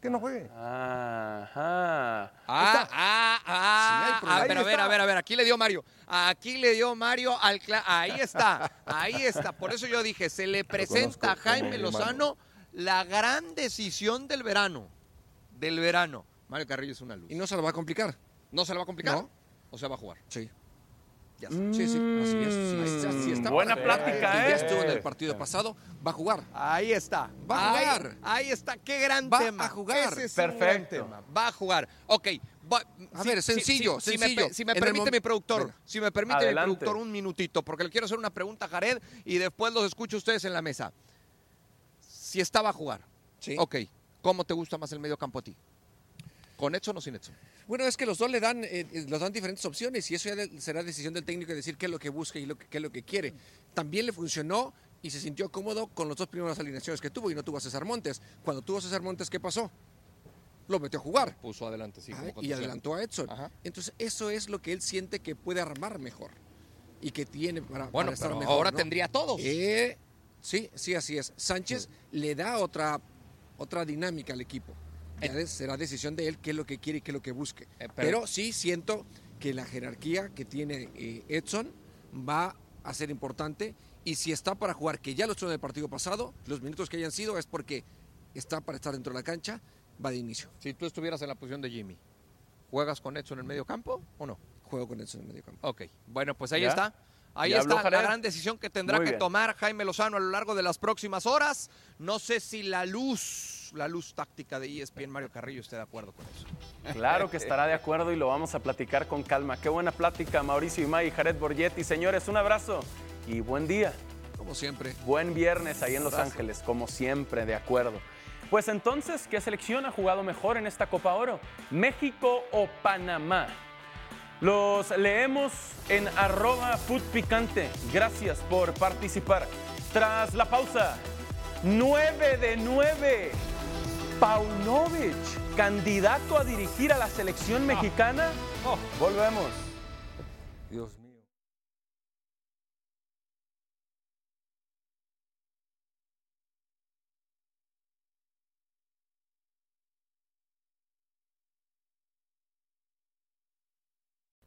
[SPEAKER 4] Que no juegue.
[SPEAKER 1] Ajá.
[SPEAKER 6] Ah, ah, ah,
[SPEAKER 7] Sí,
[SPEAKER 6] ah,
[SPEAKER 7] problema.
[SPEAKER 6] pero a ver, a ver, a ver, aquí le dio Mario. Aquí le dio Mario al Ahí está, ahí está. Por eso yo dije, se le presenta a Jaime Lozano la gran decisión del verano. Del verano. Mario Carrillo es una luz.
[SPEAKER 7] Y no se lo va a complicar.
[SPEAKER 6] ¿No se le va a complicar?
[SPEAKER 7] No.
[SPEAKER 6] ¿O se va a jugar?
[SPEAKER 7] Sí.
[SPEAKER 6] Ya está.
[SPEAKER 7] Sí, sí, así es. Sí, sí, sí, sí, está
[SPEAKER 1] Buena plática, ¿eh?
[SPEAKER 7] Ya estuvo en el partido pasado, va a jugar.
[SPEAKER 6] Ahí está.
[SPEAKER 7] Va a
[SPEAKER 6] Ahí-
[SPEAKER 7] jugar.
[SPEAKER 6] Ahí, está. Qué gran
[SPEAKER 7] Va
[SPEAKER 6] tema.
[SPEAKER 7] a jugar.
[SPEAKER 6] Ese es
[SPEAKER 1] Perfecto.
[SPEAKER 6] tema. Va a jugar. Ok. va-
[SPEAKER 7] A
[SPEAKER 6] si-
[SPEAKER 7] ver,
[SPEAKER 6] si-
[SPEAKER 7] sencillo,
[SPEAKER 6] si- me
[SPEAKER 7] sencillo.
[SPEAKER 6] Si permite mi productor,
[SPEAKER 7] Venga.
[SPEAKER 6] si me permite
[SPEAKER 1] Adelante.
[SPEAKER 6] mi productor un minutito, porque le quiero hacer una pregunta a Jared y después los escucho a ustedes en la mesa. Si estaba a jugar,
[SPEAKER 7] Sí.
[SPEAKER 6] ok, ¿cómo te gusta más el medio campo a ti? ¿Con Edson o sin Edson?
[SPEAKER 7] Bueno, es que los dos le dan, eh, eh, los dan diferentes opciones y eso ya de- será decisión del técnico de decir qué es lo que busca y lo que, qué es lo que quiere. También le funcionó y se sintió cómodo con las dos primeras alineaciones que tuvo y no tuvo a César Montes. Cuando tuvo a César Montes, ¿qué pasó? Lo metió a jugar.
[SPEAKER 6] Puso adelante, sí.
[SPEAKER 7] Ah, y adelantó a Edson.
[SPEAKER 6] Ajá.
[SPEAKER 7] Entonces, eso es lo que él siente que puede armar mejor y que tiene para,
[SPEAKER 6] Bueno,
[SPEAKER 7] para estar
[SPEAKER 6] pero
[SPEAKER 7] mejor.
[SPEAKER 6] ahora
[SPEAKER 7] ¿no?
[SPEAKER 6] tendría todos.
[SPEAKER 7] Eh, sí, sí, así es. Sánchez le da otra, otra dinámica al equipo. Ya de- será decisión de él qué es lo que quiere y qué es lo que busque.
[SPEAKER 6] Eh, pero-
[SPEAKER 7] pero, sí siento que la jerarquía que tiene eh, Edson va a ser importante y si está para jugar, que ya lo estuvo en el partido pasado, los minutos que hayan sido es porque está para estar dentro de la cancha, va de inicio.
[SPEAKER 6] Si tú estuvieras en la posición de Jimmy, ¿juegas con Edson en el medio campo o no?
[SPEAKER 7] Juego con Edson en el medio campo.
[SPEAKER 6] Ok, bueno, pues ahí
[SPEAKER 1] ¿Ya?
[SPEAKER 6] está. Ahí
[SPEAKER 1] ¿Ya habló
[SPEAKER 6] está la gran decisión que tendrá
[SPEAKER 1] Muy
[SPEAKER 6] que
[SPEAKER 1] bien.
[SPEAKER 6] tomar Jaime Lozano a lo largo de las próximas horas. No sé si la luz, la luz táctica de ESPN Mario Carrillo esté de acuerdo con eso.
[SPEAKER 1] Claro que estará de acuerdo y lo vamos a platicar con calma. Qué buena plática, Mauricio Imay y Jared Borgetti. Señores, un abrazo y buen día.
[SPEAKER 7] Como siempre.
[SPEAKER 1] Buen viernes ahí en Los Ángeles, como siempre, de acuerdo. Pues entonces, ¿qué selección ha jugado mejor en esta Copa Oro? ¿México o Panamá? Los leemos en arroba foodpicante. Gracias por participar. Tras la pausa, 9 de 9. Paunovic, candidato a dirigir a la selección mexicana. Volvemos.
[SPEAKER 4] Dios mío.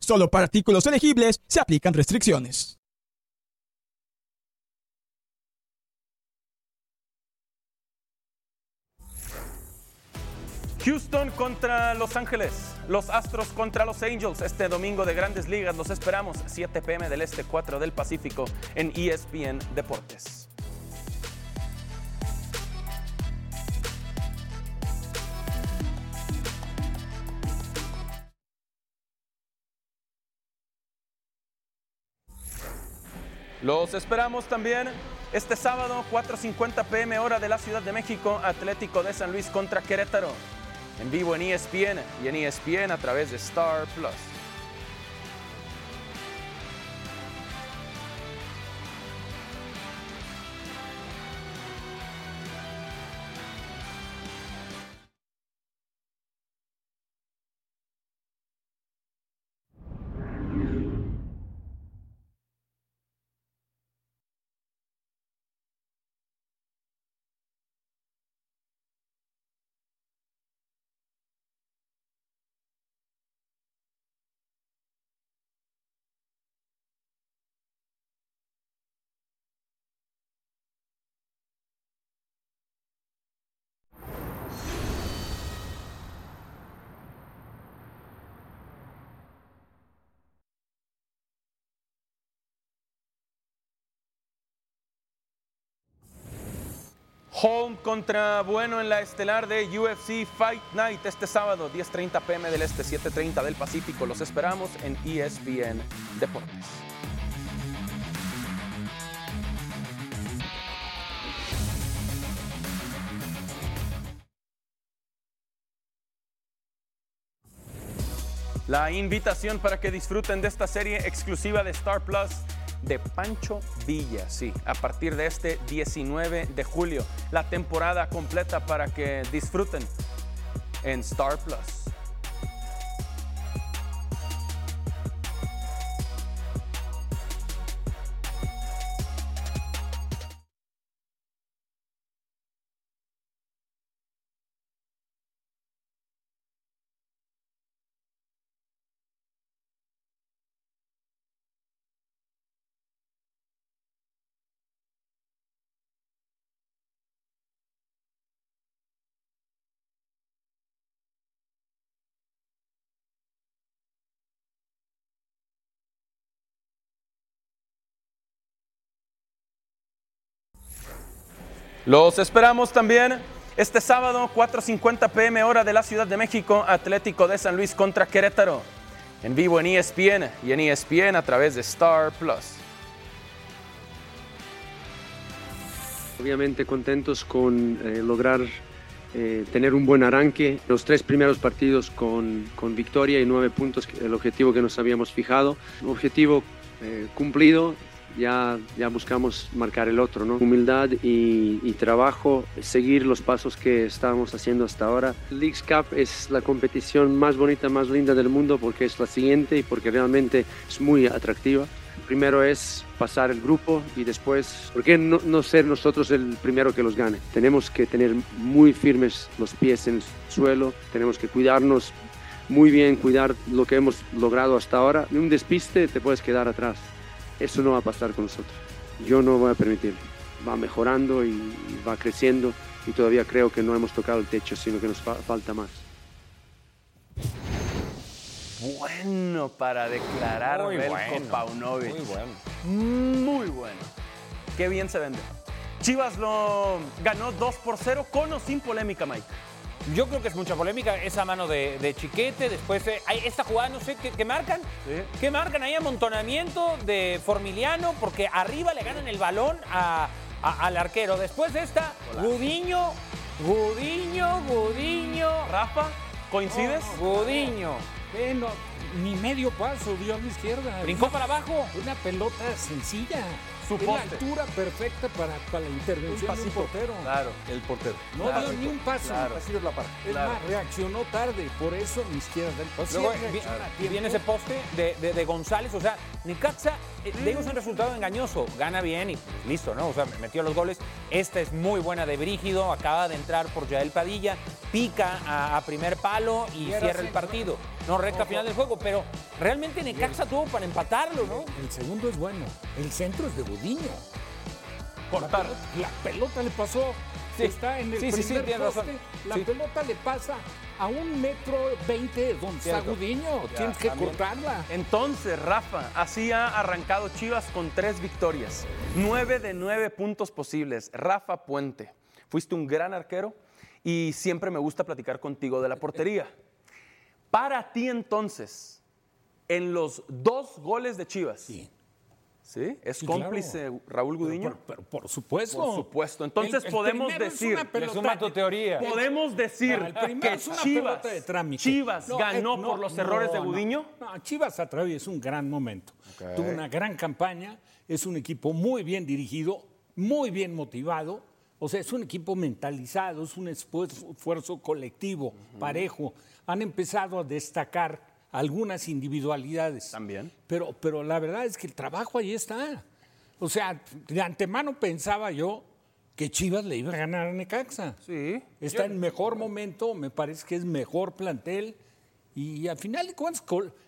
[SPEAKER 8] Solo para artículos elegibles se aplican restricciones.
[SPEAKER 1] Houston contra Los Ángeles, los Astros contra los Angels. Este domingo de Grandes Ligas los esperamos 7 pm del Este, 4 del Pacífico en ESPN Deportes. Los esperamos también este sábado, 4.50 pm hora de la Ciudad de México, Atlético de San Luis contra Querétaro. En vivo en ESPN y en ESPN a través de Star Plus. Home contra Bueno en la estelar de UFC Fight Night este sábado, 10.30 pm del Este, 7.30 del Pacífico. Los esperamos en ESPN Deportes. La invitación para que disfruten de esta serie exclusiva de Star Plus de Pancho Villa, sí, a partir de este 19 de julio, la temporada completa para que disfruten en Star Plus. Los esperamos también este sábado, 4.50 pm hora de la Ciudad de México, Atlético de San Luis contra Querétaro. En vivo en ESPN y en ESPN a través de Star Plus.
[SPEAKER 9] Obviamente contentos con eh, lograr eh, tener un buen arranque. Los tres primeros partidos con, victoria y nueve puntos, el objetivo que nos habíamos fijado. Un objetivo eh, cumplido ya, ya buscamos marcar el otro, ¿no? Humildad y, y, trabajo, seguir los pasos que estábamos haciendo hasta ahora. Leagues Cup es la competición más bonita, más linda del mundo porque es la siguiente y porque realmente es muy atractiva. Primero es pasar el grupo y después, ¿por qué no, no ser nosotros el primero que los gane? Tenemos que tener muy firmes los pies en el suelo, tenemos que cuidarnos muy bien, cuidar lo que hemos logrado hasta ahora. Un despiste te puedes quedar atrás. Eso no va a pasar con nosotros. Yo no voy a permitir. Va mejorando y va creciendo y todavía creo que no hemos tocado el techo, sino que nos fa falta más.
[SPEAKER 1] Bueno para declarar
[SPEAKER 2] Muy
[SPEAKER 1] Belko
[SPEAKER 2] bueno,
[SPEAKER 1] Paunovic.
[SPEAKER 2] muy bueno.
[SPEAKER 1] Muy bueno. Qué bien se vende. Chivas lo ganó 2 por 0 con o sin polémica, Mike.
[SPEAKER 2] Yo creo que es mucha polémica esa mano de, de Chiquete. Después, eh, hay esta jugada, no sé, ¿qué, qué marcan? ¿Qué marcan? Hay amontonamiento de Formiliano porque arriba le ganan el balón a- a- al arquero. Después de esta, Gudiño, Gudiño, Gudiño.
[SPEAKER 1] Rafa, ¿coincides?
[SPEAKER 2] Gudiño.
[SPEAKER 3] Eh, no, ni medio paso dio a la izquierda.
[SPEAKER 2] Brincó para abajo.
[SPEAKER 3] Una pelota sencilla.
[SPEAKER 1] Su
[SPEAKER 3] Es la
[SPEAKER 1] poste.
[SPEAKER 3] altura perfecta para, para la intervención de un portero.
[SPEAKER 1] Claro.
[SPEAKER 4] El portero.
[SPEAKER 3] No
[SPEAKER 1] Claro.
[SPEAKER 3] dio ni un paso.
[SPEAKER 1] Claro.
[SPEAKER 4] La parte.
[SPEAKER 3] Es
[SPEAKER 1] Claro.
[SPEAKER 3] más, reaccionó tarde. Por eso ni siquiera da el paso.
[SPEAKER 2] Luego viene ese poste de, de- de González. O sea, Necaxa, digo, es un resultado engañoso. Gana bien y pues, listo, ¿no? O sea, metió los goles. Esta es muy buena de Brígido. Acaba de entrar por Yael Padilla. Pica a, a primer palo y cierra el partido. No, recta final del juego. Pero realmente Necaxa tuvo para empatarlo, ¿no?
[SPEAKER 3] El segundo es bueno. El centro es de Gudiño.
[SPEAKER 1] Cortar.
[SPEAKER 3] La pelota, la pelota le pasó.
[SPEAKER 2] Sí.
[SPEAKER 3] Está en el
[SPEAKER 2] Sí, sí, sí,
[SPEAKER 3] primer
[SPEAKER 2] razón.
[SPEAKER 3] poste. La
[SPEAKER 2] Sí.
[SPEAKER 3] pelota le pasa a un metro veinte de. Gudiño. Tienes que cortarla.
[SPEAKER 1] Entonces, Rafa, así ha arrancado Chivas con tres victorias. Nueve de nueve puntos posibles. Rafa Puente, fuiste un gran arquero y siempre me gusta platicar contigo de la portería. Para ti entonces, en los dos goles de Chivas, ¿Sí? ¿Es
[SPEAKER 3] Sí,
[SPEAKER 1] cómplice
[SPEAKER 3] claro.
[SPEAKER 1] Raúl Gudiño?
[SPEAKER 3] Pero, pero por supuesto.
[SPEAKER 1] Por supuesto. Entonces
[SPEAKER 3] El- el
[SPEAKER 1] podemos
[SPEAKER 3] primero es
[SPEAKER 1] decir.
[SPEAKER 3] una
[SPEAKER 2] tu teoría.
[SPEAKER 1] Podemos decir
[SPEAKER 3] el
[SPEAKER 1] que
[SPEAKER 3] es una
[SPEAKER 1] Chivas,
[SPEAKER 3] de trámite.
[SPEAKER 1] Chivas
[SPEAKER 3] No,
[SPEAKER 1] ganó
[SPEAKER 3] eh, no,
[SPEAKER 1] por los
[SPEAKER 3] no,
[SPEAKER 1] errores de. Gudiño.
[SPEAKER 3] No, Chivas atraviesa un gran momento. Tuvo una gran campaña, es un equipo muy bien dirigido, muy bien motivado. O sea, es un equipo mentalizado, es un esfuerzo, esfuerzo colectivo, parejo. Han empezado a destacar algunas individualidades.
[SPEAKER 1] También.
[SPEAKER 3] Pero, pero la verdad es que el trabajo ahí está. O sea, de antemano pensaba yo que Chivas le iba a ganar a Necaxa.
[SPEAKER 1] Sí.
[SPEAKER 3] Está en mejor momento, me parece que es mejor plantel y al final de cuentas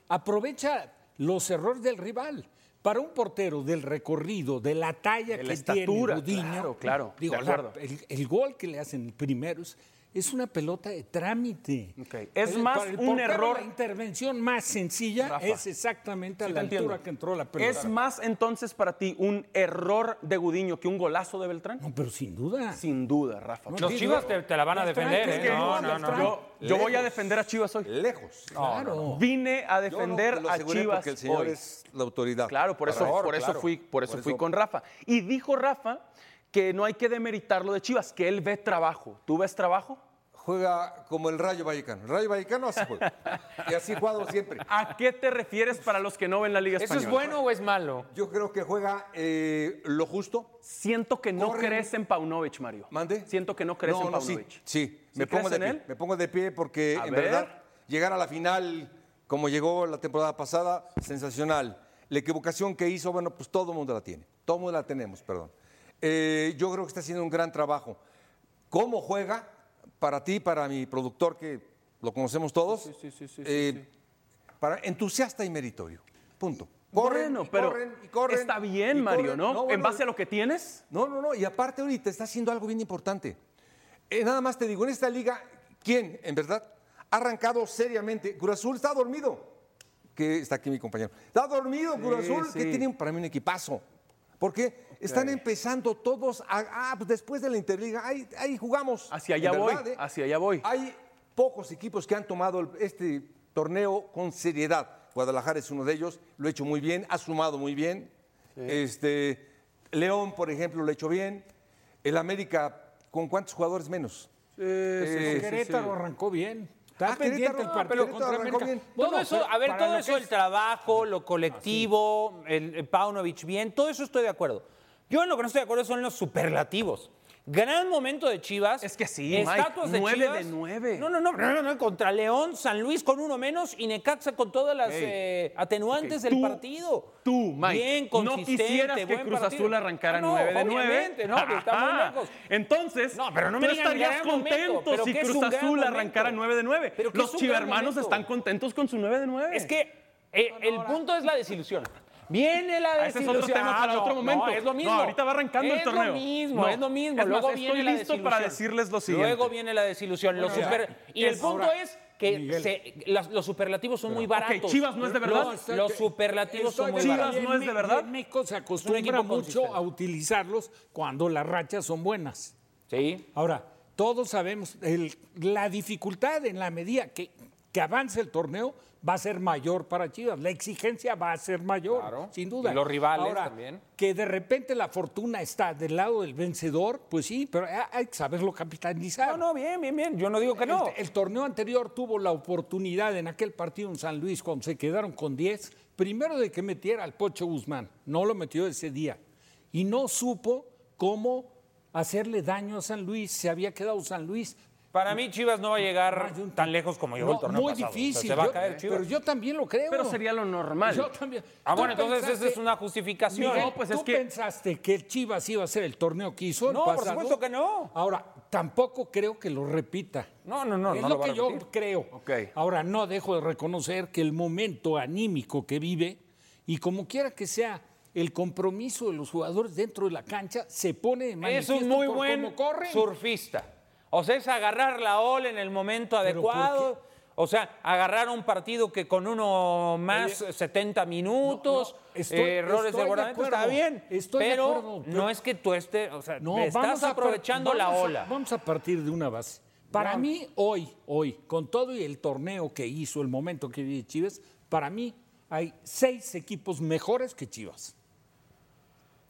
[SPEAKER 3] aprovecha los errores del rival. Para un portero del recorrido, de la talla
[SPEAKER 1] De
[SPEAKER 3] que
[SPEAKER 1] la estatura,
[SPEAKER 3] tiene Gudiño,
[SPEAKER 1] claro, claro,
[SPEAKER 3] digo,
[SPEAKER 1] de
[SPEAKER 3] la-
[SPEAKER 1] acuerdo.
[SPEAKER 3] el, el gol que le hacen primero es, es una pelota de trámite.
[SPEAKER 1] Es
[SPEAKER 3] El-
[SPEAKER 1] más
[SPEAKER 3] para el
[SPEAKER 1] un
[SPEAKER 3] portero,
[SPEAKER 1] error-
[SPEAKER 3] La intervención más sencilla
[SPEAKER 1] Rafa,
[SPEAKER 3] es exactamente a
[SPEAKER 1] Sí
[SPEAKER 3] la
[SPEAKER 1] entiendo.
[SPEAKER 3] altura que entró la pelota.
[SPEAKER 1] ¿Es más entonces para ti un error de Gudiño que un golazo de Beltrán?
[SPEAKER 3] No, pero sin duda.
[SPEAKER 1] Sin duda, Rafa.
[SPEAKER 3] No,
[SPEAKER 2] Los Chivas te, te la van a defender,
[SPEAKER 3] es
[SPEAKER 2] ¿eh?
[SPEAKER 3] que
[SPEAKER 2] No,
[SPEAKER 3] no,
[SPEAKER 2] no.
[SPEAKER 1] Yo, yo voy a defender a Chivas hoy.
[SPEAKER 4] Lejos.
[SPEAKER 3] Claro.
[SPEAKER 1] Vine a
[SPEAKER 4] Yo no
[SPEAKER 1] defender
[SPEAKER 4] lo
[SPEAKER 1] a Chivas
[SPEAKER 4] porque el señor
[SPEAKER 1] hoy.
[SPEAKER 4] es la autoridad.
[SPEAKER 1] Claro, por eso, por eso
[SPEAKER 4] claro.
[SPEAKER 1] fui, por eso
[SPEAKER 4] Por
[SPEAKER 1] fui
[SPEAKER 4] eso-
[SPEAKER 1] con Rafa. Y dijo Rafa que no hay que demeritar lo de Chivas, que él ve trabajo. ¿Tú ves trabajo?
[SPEAKER 4] Juega como el Rayo Vallecano. El Rayo Vallecano así juega. y así juega siempre.
[SPEAKER 1] ¿A qué te refieres para los que no ven la Liga
[SPEAKER 2] ¿Eso
[SPEAKER 1] Española?
[SPEAKER 2] es bueno o es malo?
[SPEAKER 4] Yo creo que juega eh, lo justo.
[SPEAKER 1] Siento que no
[SPEAKER 4] Corren.
[SPEAKER 1] crees en Paunovic, Mario.
[SPEAKER 4] ¿Mande?
[SPEAKER 1] Siento que no crees
[SPEAKER 4] no,
[SPEAKER 1] en
[SPEAKER 4] no, sí,
[SPEAKER 1] Paunovic.
[SPEAKER 4] sí.
[SPEAKER 1] ¿Sí
[SPEAKER 4] Me pongo de
[SPEAKER 1] en
[SPEAKER 4] pie.
[SPEAKER 1] él?
[SPEAKER 4] Me pongo de pie porque
[SPEAKER 1] A
[SPEAKER 4] en
[SPEAKER 1] ver.
[SPEAKER 4] verdad llegar a la final como llegó la temporada pasada, sensacional. La equivocación que hizo, bueno, pues todo el mundo la tiene. Todo el mundo la tenemos, perdón. Eh, yo creo que está haciendo un gran trabajo. ¿Cómo juega? Para ti, para mi productor, que lo conocemos todos.
[SPEAKER 1] Sí, sí, sí,
[SPEAKER 4] eh, Para entusiasta y meritorio. Punto. Corren,
[SPEAKER 1] bueno,
[SPEAKER 4] y
[SPEAKER 1] pero
[SPEAKER 4] corren, y corren,
[SPEAKER 1] está bien,
[SPEAKER 4] y
[SPEAKER 1] Mario,
[SPEAKER 4] corren.
[SPEAKER 1] ¿no? en
[SPEAKER 4] bueno,
[SPEAKER 1] base a lo que tienes.
[SPEAKER 4] no, no, no. Y aparte ahorita está haciendo algo bien importante. Eh, nada más te digo, en esta liga, ¿quién, en verdad, ha arrancado seriamente? Cruz Azul está dormido. Que está aquí mi compañero. Está dormido Cruz Azul, que tiene para mí un equipazo. Porque están empezando todos a, ah, pues después de la Interliga, ahí, ahí jugamos.
[SPEAKER 1] Hacia allá voy,
[SPEAKER 4] verdad, ¿eh?
[SPEAKER 1] hacia allá voy.
[SPEAKER 4] Hay pocos equipos que han tomado el- este torneo con seriedad. Guadalajara es uno de ellos, lo ha hecho muy bien, ha sumado muy bien. Este, León, por ejemplo, lo ha hecho bien. El América, ¿con cuántos jugadores menos? Eh,
[SPEAKER 3] Querétaro arrancó bien. Está
[SPEAKER 4] Ah,
[SPEAKER 3] pendiente
[SPEAKER 4] Querétaro,
[SPEAKER 3] el
[SPEAKER 4] no,
[SPEAKER 3] partido contra América.
[SPEAKER 4] bien.
[SPEAKER 2] Todo
[SPEAKER 3] Bueno,
[SPEAKER 2] eso, a ver, todo eso, el trabajo, lo colectivo, el, el Paunovic bien, todo eso estoy de acuerdo. Yo en lo que no estoy de acuerdo son los superlativos. Gran momento de Chivas.
[SPEAKER 1] Es que sí,
[SPEAKER 2] Estatuas
[SPEAKER 1] Mike,
[SPEAKER 2] de
[SPEAKER 1] nueve
[SPEAKER 2] Chivas.
[SPEAKER 1] de nueve.
[SPEAKER 2] No, no, no, no, no, no, contra León, San Luis con uno menos y Necaxa con todas las
[SPEAKER 1] Ey.
[SPEAKER 2] eh, atenuantes
[SPEAKER 1] Ok,
[SPEAKER 2] del
[SPEAKER 1] tú-
[SPEAKER 2] partido.
[SPEAKER 1] Tú, Mike,
[SPEAKER 2] Bien,
[SPEAKER 1] no
[SPEAKER 2] consistente,
[SPEAKER 1] quisieras que Cruz
[SPEAKER 2] partido.
[SPEAKER 1] Azul arrancara
[SPEAKER 2] Ah, no,
[SPEAKER 1] 9 de 9.
[SPEAKER 2] obviamente, no, lejos.
[SPEAKER 1] Entonces,
[SPEAKER 2] No, pero no me
[SPEAKER 1] tú estarías
[SPEAKER 2] momento,
[SPEAKER 1] contento
[SPEAKER 2] pero
[SPEAKER 1] si
[SPEAKER 2] ¿qué es
[SPEAKER 1] Cruz Azul
[SPEAKER 2] momento?
[SPEAKER 1] arrancara 9 de 9.
[SPEAKER 2] ¿Pero
[SPEAKER 1] Los chivermanos
[SPEAKER 2] momento?
[SPEAKER 1] están contentos con su 9 de 9.
[SPEAKER 2] Es que eh, el punto es la desilusión. Viene la
[SPEAKER 1] Ah, ese es
[SPEAKER 2] desilusión.
[SPEAKER 1] otro tema para otro
[SPEAKER 2] no,
[SPEAKER 1] momento.
[SPEAKER 2] No, es lo
[SPEAKER 1] No,
[SPEAKER 2] mismo.
[SPEAKER 1] ahorita va arrancando el
[SPEAKER 2] Es
[SPEAKER 1] torneo.
[SPEAKER 2] lo mismo,
[SPEAKER 1] No.
[SPEAKER 2] es lo mismo.
[SPEAKER 1] Es
[SPEAKER 2] Luego
[SPEAKER 1] más,
[SPEAKER 2] viene
[SPEAKER 1] estoy
[SPEAKER 2] la
[SPEAKER 1] listo
[SPEAKER 2] desilusión.
[SPEAKER 1] para decirles lo siguiente.
[SPEAKER 2] Luego viene la desilusión. Los
[SPEAKER 3] Bueno,
[SPEAKER 2] super- y el punto
[SPEAKER 3] ahora,
[SPEAKER 2] es que
[SPEAKER 3] Miguel.
[SPEAKER 2] se- las- los superlativos son muy baratos.
[SPEAKER 1] Chivas no es de verdad.
[SPEAKER 2] Los, los superlativos son muy
[SPEAKER 1] Chivas
[SPEAKER 2] baratos.
[SPEAKER 1] no es de verdad.
[SPEAKER 3] México se acostumbra mucho a utilizarlos cuando las rachas son buenas.
[SPEAKER 2] Sí.
[SPEAKER 3] Ahora, todos sabemos, el- la dificultad en la medida que, que avance el torneo va a ser mayor para Chivas. La exigencia va a ser mayor,
[SPEAKER 2] Claro.
[SPEAKER 3] sin duda.
[SPEAKER 2] Y los rivales
[SPEAKER 3] Ahora,
[SPEAKER 2] también.
[SPEAKER 3] Que de repente la fortuna está del lado del vencedor, pues sí, pero hay- hay que saberlo capitalizar.
[SPEAKER 2] No, no, bien, bien, bien. Yo no digo que no.
[SPEAKER 3] El, el torneo anterior tuvo la oportunidad en aquel partido en San Luis, cuando se quedaron con 10, primero de que metiera al Pocho Guzmán. No lo metió ese día. Y no supo cómo hacerle daño a San Luis. Se había quedado San Luis.
[SPEAKER 2] Para mí Chivas no va a llegar tan lejos como llegó
[SPEAKER 3] No,
[SPEAKER 2] el torneo
[SPEAKER 3] muy
[SPEAKER 2] pasado. O sea,
[SPEAKER 3] difícil.
[SPEAKER 2] se va
[SPEAKER 3] yo-
[SPEAKER 2] a caer Chivas.
[SPEAKER 3] pero yo también lo creo.
[SPEAKER 1] Pero sería lo normal.
[SPEAKER 3] Yo también.
[SPEAKER 2] Ah,
[SPEAKER 3] ¿Tú
[SPEAKER 2] bueno, entonces esa es una justificación.
[SPEAKER 3] Miguel,
[SPEAKER 1] No, pues
[SPEAKER 3] ¿tú
[SPEAKER 1] es que-
[SPEAKER 3] pensaste que el Chivas iba a ser el torneo que hizo el
[SPEAKER 2] No, por supuesto que no.
[SPEAKER 3] Ahora, tampoco creo que lo repita.
[SPEAKER 2] No, no, no.
[SPEAKER 3] es
[SPEAKER 2] no
[SPEAKER 3] lo
[SPEAKER 2] lo
[SPEAKER 3] que yo creo.
[SPEAKER 1] Ok.
[SPEAKER 3] Ahora, no dejo de reconocer que el momento anímico que vive, y como quiera que sea, el compromiso de los jugadores dentro de la cancha se pone de
[SPEAKER 2] Es
[SPEAKER 3] manifiesto
[SPEAKER 2] un muy
[SPEAKER 3] por
[SPEAKER 2] buen
[SPEAKER 3] cómo corren.
[SPEAKER 2] surfista. O sea, es agarrar la ola en el momento
[SPEAKER 3] Pero ¿por
[SPEAKER 2] adecuado. O sea, agarrar un partido que con uno más 70 minutos,
[SPEAKER 3] no, estoy-
[SPEAKER 2] eh, errores
[SPEAKER 3] estoy
[SPEAKER 2] de está bien.
[SPEAKER 3] estoy de
[SPEAKER 2] pero,
[SPEAKER 3] acuerdo, pero-
[SPEAKER 2] no es que tú estés, o sea,
[SPEAKER 3] No,
[SPEAKER 2] estás
[SPEAKER 3] a
[SPEAKER 2] aprovechando la
[SPEAKER 3] a-
[SPEAKER 2] ola.
[SPEAKER 3] vamos a partir de una base. Para mí, hoy, hoy, con todo y el torneo que hizo, el momento que vive Chivas, para mí hay seis equipos mejores que Chivas.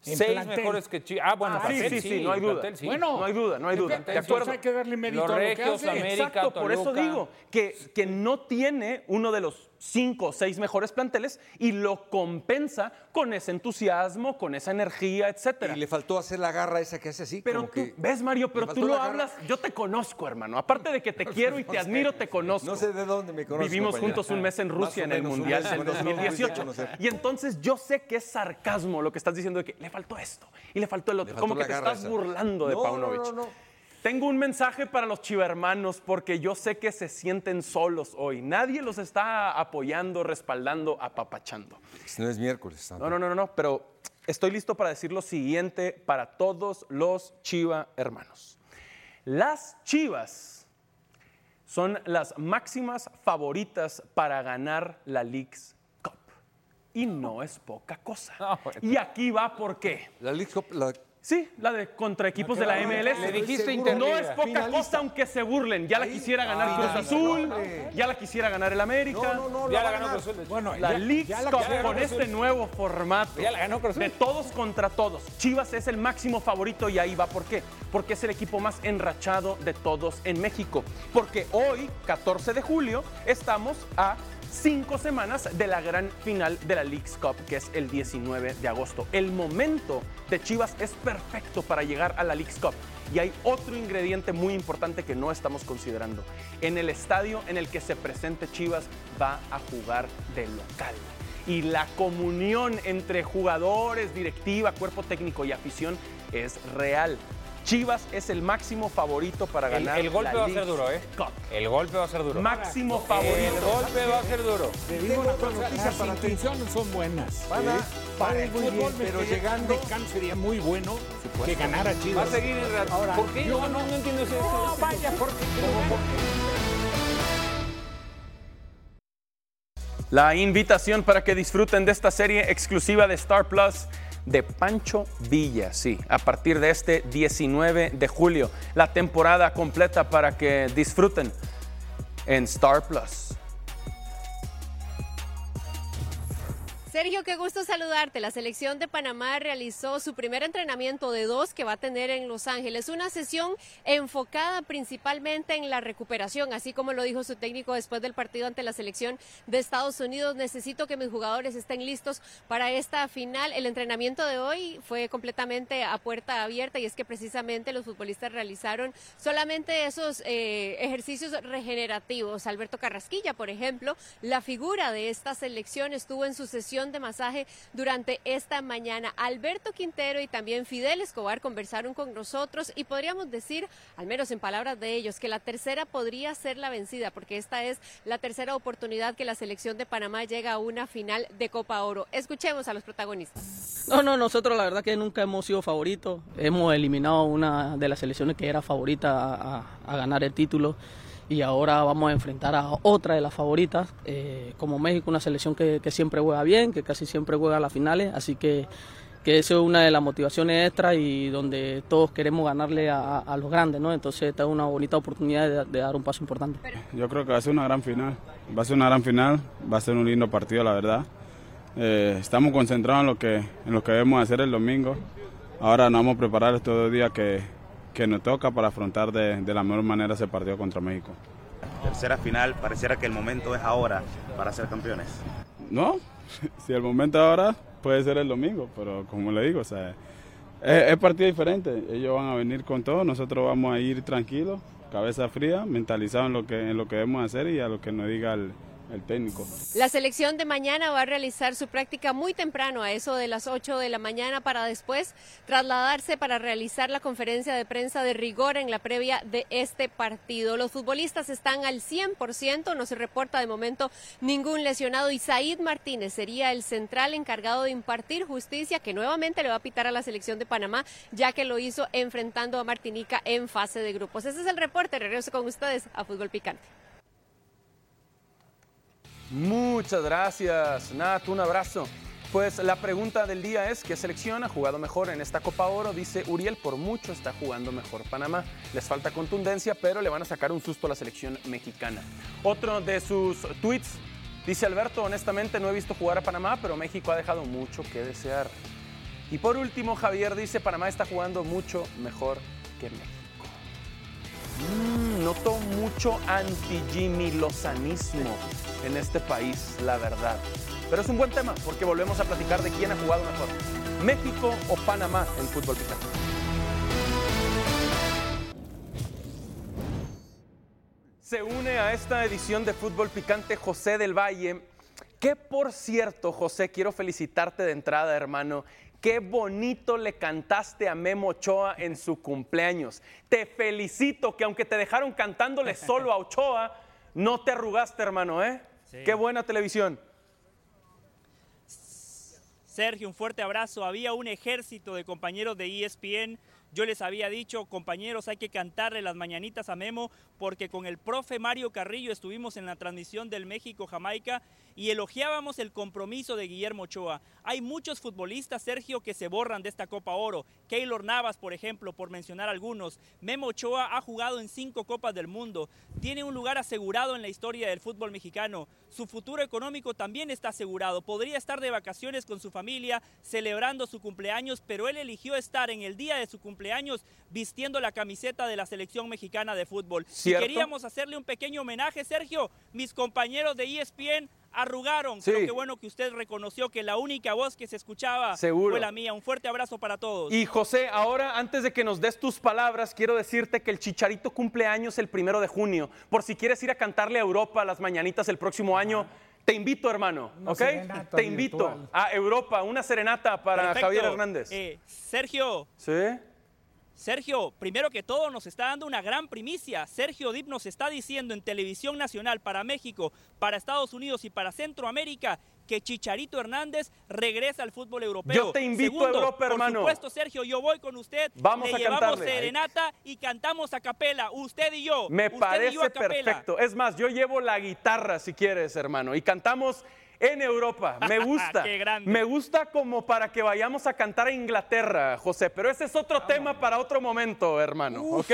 [SPEAKER 3] En
[SPEAKER 2] Seis
[SPEAKER 3] plantel.
[SPEAKER 2] mejores que Chivas. Ah, bueno,
[SPEAKER 1] Ah, sí,
[SPEAKER 2] plantel
[SPEAKER 1] sí, sí, no hay duda.
[SPEAKER 2] plantel sí.
[SPEAKER 3] Bueno,
[SPEAKER 1] no hay duda, no hay duda.
[SPEAKER 3] Entonces
[SPEAKER 1] De acuerdo.
[SPEAKER 3] hay que darle mérito
[SPEAKER 2] Los
[SPEAKER 3] a lo que
[SPEAKER 2] Regios,
[SPEAKER 3] hace.
[SPEAKER 2] América,
[SPEAKER 1] Exacto, por eso
[SPEAKER 2] Toluca.
[SPEAKER 1] digo que, que no tiene uno de los cinco o seis mejores planteles y lo compensa con ese entusiasmo, con esa energía, etcétera.
[SPEAKER 4] Y le faltó hacer la garra esa que hace así.
[SPEAKER 1] Pero
[SPEAKER 4] como
[SPEAKER 1] tú,
[SPEAKER 4] que
[SPEAKER 1] ves Mario, pero tú lo
[SPEAKER 4] garra.
[SPEAKER 1] hablas, yo te conozco, hermano. Aparte de que te quiero y te admiro, te conozco.
[SPEAKER 4] No sé de dónde me conoces.
[SPEAKER 1] Vivimos juntos un mes en Rusia en el Mundial del
[SPEAKER 4] con eso no me pudiste
[SPEAKER 1] 2018.
[SPEAKER 4] conocer.
[SPEAKER 1] Y entonces yo sé que es sarcasmo lo que estás diciendo de que le faltó esto y le faltó el otro.
[SPEAKER 4] faltó
[SPEAKER 1] Como que te estás
[SPEAKER 4] esa.
[SPEAKER 1] burlando de
[SPEAKER 4] no,
[SPEAKER 1] Paunovic.
[SPEAKER 4] no, no.
[SPEAKER 1] Tengo un mensaje para los chivermanos porque yo sé que se sienten solos hoy. Nadie los está apoyando, respaldando, apapachando.
[SPEAKER 4] No es miércoles.
[SPEAKER 1] No, no, no, no, no, pero estoy listo para decir lo siguiente para todos los Chiva hermanos. Las Chivas son las máximas favoritas para ganar la Leagues Cup. Y no es poca cosa.
[SPEAKER 2] No, bueno.
[SPEAKER 1] Y aquí va por qué.
[SPEAKER 4] La League Cup, la-
[SPEAKER 1] Sí, la de contra equipos de la MLS.
[SPEAKER 2] Le dijiste
[SPEAKER 1] No es poca
[SPEAKER 4] Finalista.
[SPEAKER 1] cosa aunque se burlen. Ya la quisiera ganar Cruz Azul, ya la quisiera ganar el América.
[SPEAKER 4] No, no, no.
[SPEAKER 2] Ya
[SPEAKER 4] la
[SPEAKER 2] ganó. Cruz Azul.
[SPEAKER 3] Bueno,
[SPEAKER 1] La
[SPEAKER 3] ya-
[SPEAKER 1] League
[SPEAKER 3] ya la
[SPEAKER 1] Cup
[SPEAKER 3] ganó
[SPEAKER 1] con
[SPEAKER 3] Cruz
[SPEAKER 1] este nuevo formato
[SPEAKER 2] Ya la ganó Cruz Azul.
[SPEAKER 1] de todos contra todos. Chivas es el máximo favorito y ahí va por qué. Porque es el equipo más enrachado de todos en México. Porque hoy, 14 de julio, estamos a cinco semanas de la gran final de la League's Cup, que es el 19 de agosto. El momento de Chivas es perfecto para llegar a la League's Cup. Y hay otro ingrediente muy importante que no estamos considerando. En el estadio en el que se presente Chivas va a jugar de local. Y la comunión entre jugadores, directiva, cuerpo técnico y afición es real. Chivas es el máximo favorito para
[SPEAKER 2] El,
[SPEAKER 1] ganar
[SPEAKER 2] el golpe
[SPEAKER 1] la
[SPEAKER 2] va a ser duro, ¿eh?
[SPEAKER 1] Cup.
[SPEAKER 2] El golpe va a ser duro.
[SPEAKER 1] Máximo
[SPEAKER 2] El
[SPEAKER 1] favorito.
[SPEAKER 2] golpe va a ser duro.
[SPEAKER 3] Te digo una cosa,
[SPEAKER 4] noticia
[SPEAKER 3] las
[SPEAKER 4] para
[SPEAKER 3] intenciones son buenas.
[SPEAKER 4] Van a-
[SPEAKER 3] ¿eh? Para el
[SPEAKER 4] bien,
[SPEAKER 3] fútbol
[SPEAKER 4] pero llegando-
[SPEAKER 3] sería muy bueno que ganara
[SPEAKER 2] Va a
[SPEAKER 3] Chivas.
[SPEAKER 2] seguir en realidad.
[SPEAKER 3] Ahora,
[SPEAKER 2] ¿Por qué?
[SPEAKER 3] yo
[SPEAKER 2] No, no, no entiendo eso.
[SPEAKER 3] No, vaya, porque
[SPEAKER 1] La invitación para que disfruten de esta serie exclusiva de Star Plus de Pancho Villa, sí, a partir de este 19 de julio. La temporada completa para que disfruten en Star Plus.
[SPEAKER 10] Sergio, qué gusto saludarte. La selección de Panamá realizó su primer entrenamiento de dos que va a tener en Los Ángeles. Una sesión enfocada principalmente en la recuperación, así como lo dijo su técnico después del partido ante la selección de Estados Unidos. Necesito que mis jugadores estén listos para esta final. El entrenamiento de hoy fue completamente a puerta abierta y es que precisamente los futbolistas realizaron solamente esos eh, ejercicios regenerativos. Alberto Carrasquilla, por ejemplo, la figura de esta selección estuvo en su sesión de masaje durante esta mañana. Alberto Quintero y también Fidel Escobar conversaron con nosotros y podríamos decir, al menos en palabras de ellos, que la tercera podría ser la vencida, porque esta es la tercera oportunidad que la selección de Panamá llega a una final de Copa Oro. Escuchemos a los protagonistas.
[SPEAKER 11] No, no, nosotros la verdad que nunca hemos sido favoritos. Hemos eliminado una de las selecciones que era favorita a, ganar el título y ahora vamos a enfrentar a otra de las favoritas, eh, como México, una selección que, siempre juega bien, que casi siempre juega a las finales, así que, que eso es una de las motivaciones extras y donde todos queremos ganarle a, los grandes, ¿no? Entonces esta es una bonita oportunidad de, de dar un paso importante.
[SPEAKER 12] Yo creo que va a ser una gran final. Va a ser una gran final, va a ser un lindo partido, la verdad. Eh, estamos concentrados en lo que en lo que debemos hacer el domingo. Ahora nos vamos a preparar estos dos días que, que nos toca para afrontar de, de la mejor manera ese partido contra México.
[SPEAKER 13] Tercera final, pareciera que el momento es ahora para ser campeones.
[SPEAKER 12] No, si el momento ahora puede ser el domingo, pero como le digo, o sea, es, es partido diferente. Ellos van a venir con todo, nosotros vamos a ir tranquilos, cabeza fría, mentalizados en lo que en lo que debemos hacer y a lo que nos diga el, el técnico.
[SPEAKER 10] La selección de mañana va a realizar su práctica muy temprano, a eso de las 8 de la mañana, para después trasladarse para realizar la conferencia de prensa de rigor en la previa de este partido. Los futbolistas están al 100%, no se reporta de momento ningún lesionado y Martínez sería el central encargado de impartir justicia que nuevamente le va a pitar a la selección de Panamá, ya que lo hizo enfrentando a Martinica en fase de grupos. Ese es el reporte, regreso con ustedes a Fútbol Picante.
[SPEAKER 1] Muchas gracias, Nat, un abrazo. Pues la pregunta del día es, ¿qué selección ha jugado mejor en esta Copa Oro? Dice Uriel, por mucho está jugando mejor Panamá. Les falta contundencia, pero le van a sacar un susto a la selección mexicana. Otro de sus tweets, dice Alberto, honestamente no he visto jugar a Panamá, pero México ha dejado mucho que desear. Y por último, Javier dice, Panamá está jugando mucho mejor que México. Mm, noto mucho anti-Jimmy Lozanismo en este país, la verdad. Pero es un buen tema porque volvemos a platicar de quién ha jugado mejor. México o Panamá en fútbol picante. Se une a esta edición de Fútbol Picante José del Valle, que por cierto, José, quiero felicitarte de entrada, hermano. Qué bonito le cantaste a Memo Ochoa en su cumpleaños. Te felicito que aunque te dejaron cantándole solo a Ochoa, no te arrugaste, hermano, ¿eh? Qué buena televisión.
[SPEAKER 14] Sergio, un fuerte abrazo. Había un ejército de compañeros de ESPN yo les había dicho, compañeros, hay que cantarle las mañanitas a Memo porque con el profe Mario Carrillo estuvimos en la transmisión del México-Jamaica y elogiábamos el compromiso de Guillermo Ochoa. Hay muchos futbolistas, Sergio, que se borran de esta Copa Oro. Keylor Navas, por ejemplo, por mencionar algunos. Memo Ochoa ha jugado en cinco Copas del Mundo. Tiene un lugar asegurado en la historia del fútbol mexicano. Su futuro económico también está asegurado. Podría estar de vacaciones con su familia, celebrando su cumpleaños, pero él eligió estar en el día de su cumpleaños años vistiendo la camiseta de la selección mexicana de fútbol. Si queríamos hacerle un pequeño homenaje, Sergio, mis compañeros de ESPN arrugaron. Creo que bueno que usted reconoció que la única voz que se escuchaba fue la mía. Un fuerte abrazo para todos.
[SPEAKER 1] Y José, ahora antes de que nos des tus palabras, quiero decirte que el Chicharito cumple años el primero de junio. Por si quieres ir a cantarle a Europa las mañanitas el próximo año. Te invito, hermano, ¿ok? Te invito a Europa, una serenata para Javier Hernández.
[SPEAKER 14] Eh, Sergio.
[SPEAKER 1] ¿Sí?
[SPEAKER 14] Sergio, primero que todo nos está dando una gran primicia. Sergio Dip nos está diciendo en televisión nacional para México, para Estados Unidos y para Centroamérica que Chicharito Hernández regresa al fútbol europeo.
[SPEAKER 1] Yo te invito a Europa, hermano.
[SPEAKER 14] Por supuesto, Sergio, yo voy con usted.
[SPEAKER 1] Vamos
[SPEAKER 14] Le
[SPEAKER 1] a
[SPEAKER 14] llevamos
[SPEAKER 1] cantarle.
[SPEAKER 14] serenata y cantamos a capela, usted y yo.
[SPEAKER 1] Me
[SPEAKER 14] Usted y
[SPEAKER 1] parece
[SPEAKER 14] yo a
[SPEAKER 1] perfecto. Es más, yo llevo la guitarra si quieres, hermano, y cantamos en Europa. Me gusta.
[SPEAKER 14] Qué grande.
[SPEAKER 1] Me gusta como para que vayamos a cantar a Inglaterra, José, pero ese es otro tema para otro momento, hermano, ¿ok?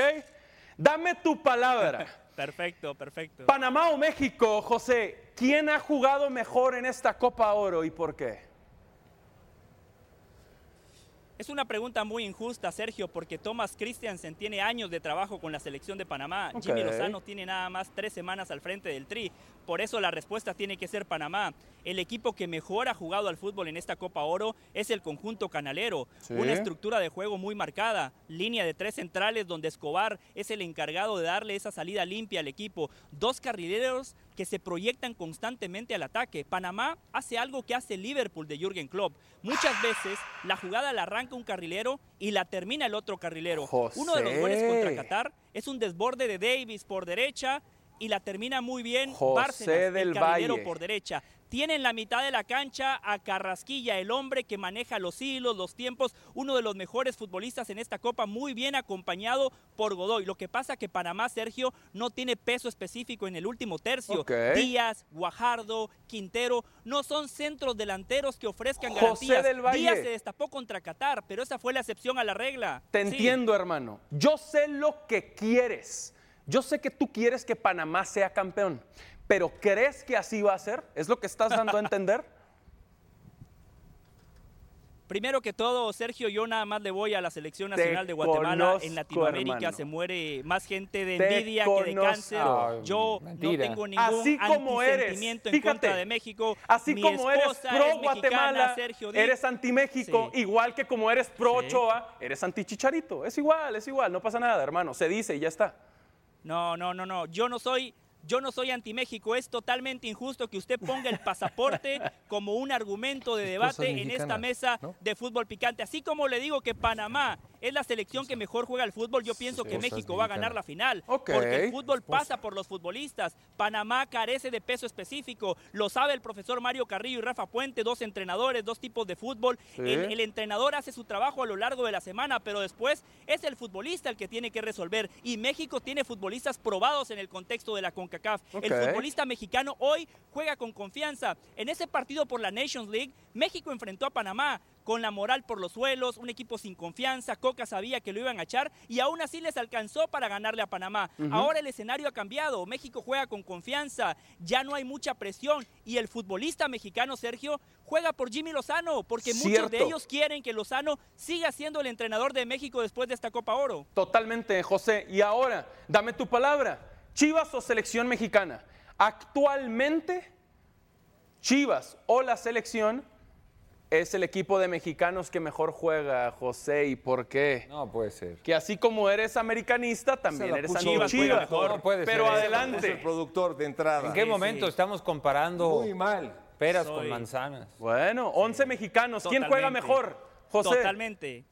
[SPEAKER 1] Dame tu palabra.
[SPEAKER 14] Perfecto, perfecto.
[SPEAKER 1] Panamá o México, José, ¿quién ha jugado mejor en esta Copa Oro y por qué?
[SPEAKER 14] Es una pregunta muy injusta, Sergio, porque Thomas Christiansen tiene años de trabajo con la selección de Panamá. Jimmy. Lozano tiene nada más tres semanas al frente del Tri. Por eso la respuesta tiene que ser Panamá. El equipo que mejor ha jugado al fútbol en esta Copa Oro es el conjunto canalero.
[SPEAKER 1] Sí.
[SPEAKER 14] Una estructura de juego muy marcada. Línea de tres centrales donde Escobar es el encargado de darle esa salida limpia al equipo. Dos carrileros que se proyectan constantemente al ataque. Panamá hace algo que hace Liverpool de Jürgen Klopp. Muchas veces la jugada la arranca un carrilero y la termina el otro carrilero. Uno de los goles contra. Qatar es un desborde de Davis por derecha y la termina muy bien
[SPEAKER 1] José
[SPEAKER 14] Bárcenas,
[SPEAKER 1] del
[SPEAKER 14] el carrilero
[SPEAKER 1] Valle.
[SPEAKER 14] por derecha. Tiene en la mitad de la cancha a Carrasquilla, el hombre que maneja los hilos, los tiempos, uno de los mejores futbolistas en esta copa, muy bien acompañado por Godoy. Lo que pasa que Panamá, Sergio, no tiene peso específico en el último tercio.
[SPEAKER 1] Ok.
[SPEAKER 14] Díaz, Guajardo, Quintero, no son centros delanteros que ofrezcan
[SPEAKER 1] José
[SPEAKER 14] garantías.
[SPEAKER 1] del Valle.
[SPEAKER 14] Díaz se destapó contra Qatar, pero esa fue la excepción a la regla.
[SPEAKER 1] Te
[SPEAKER 14] Sí.
[SPEAKER 1] entiendo, hermano. Yo sé lo que quieres. Yo sé que tú quieres que Panamá sea campeón, pero ¿crees que así va a ser? ¿Es lo que estás dando a entender?
[SPEAKER 14] Primero que todo, Sergio, yo nada más le voy a la Selección
[SPEAKER 1] Te
[SPEAKER 14] Nacional de Guatemala.
[SPEAKER 1] conozco,
[SPEAKER 14] en Latinoamérica
[SPEAKER 1] hermano.
[SPEAKER 14] se muere más gente de
[SPEAKER 1] Te
[SPEAKER 14] envidia que de cáncer.
[SPEAKER 1] Ay,
[SPEAKER 14] yo
[SPEAKER 1] mentira.
[SPEAKER 14] no tengo ningún
[SPEAKER 1] Así como eres,
[SPEAKER 14] antisentimiento en
[SPEAKER 1] fíjate,
[SPEAKER 14] contra de México.
[SPEAKER 1] Así
[SPEAKER 14] Mi
[SPEAKER 1] como eres pro Guatemala,
[SPEAKER 14] Sergio
[SPEAKER 1] eres anti México,
[SPEAKER 14] Sí.
[SPEAKER 1] igual que como eres pro Ochoa, eres anti Chicharito. Es igual, es igual, no pasa nada, hermano. Se dice y ya está.
[SPEAKER 14] No, no, no, no. Yo no soy. Yo no soy anti-México, es totalmente injusto que usted ponga el pasaporte como un argumento de debate en esta mesa
[SPEAKER 4] ¿no?
[SPEAKER 14] de fútbol picante. Así como le digo que Panamá es la selección que mejor juega el fútbol, yo pienso que México va a ganar la final. Porque el fútbol pasa por los futbolistas. Panamá carece de peso específico. Lo sabe el profesor Mario Carrillo y Rafa Puente, dos entrenadores, dos tipos de fútbol.
[SPEAKER 1] Sí.
[SPEAKER 14] El, el entrenador hace su trabajo a lo largo de la semana, pero después es el futbolista el que tiene que resolver. Y México tiene futbolistas probados en el contexto de la CONCACAF. El futbolista mexicano hoy juega con confianza. En ese partido por la Nations League, México enfrentó a Panamá con la moral por los suelos, un equipo sin confianza, Coca sabía que lo iban a echar y aún así les alcanzó para ganarle a Panamá. Ahora el escenario ha cambiado, México juega con confianza, ya no hay mucha presión y el futbolista mexicano Sergio juega por Jimmy Lozano, porque muchos de ellos quieren que Lozano siga siendo el entrenador de México después de esta Copa Oro.
[SPEAKER 1] Totalmente, José. Y ahora, dame tu palabra. Chivas o selección mexicana. Actualmente, Chivas o la selección es el equipo de mexicanos que mejor juega, José. ¿Y por qué?
[SPEAKER 4] No puede ser.
[SPEAKER 1] Que así como eres americanista, también eres
[SPEAKER 4] puso
[SPEAKER 1] anti
[SPEAKER 4] Chivas,
[SPEAKER 1] Chivas.
[SPEAKER 4] juega mejor. No puede
[SPEAKER 1] Pero
[SPEAKER 4] ser
[SPEAKER 1] adelante.
[SPEAKER 4] puso el productor de entrada.
[SPEAKER 2] ¿En qué momento estamos comparando
[SPEAKER 4] Muy mal.
[SPEAKER 2] peras
[SPEAKER 14] Soy-
[SPEAKER 2] con manzanas?
[SPEAKER 1] Bueno, 11 mexicanos. ¿Quién juega mejor, José?
[SPEAKER 14] Totalmente.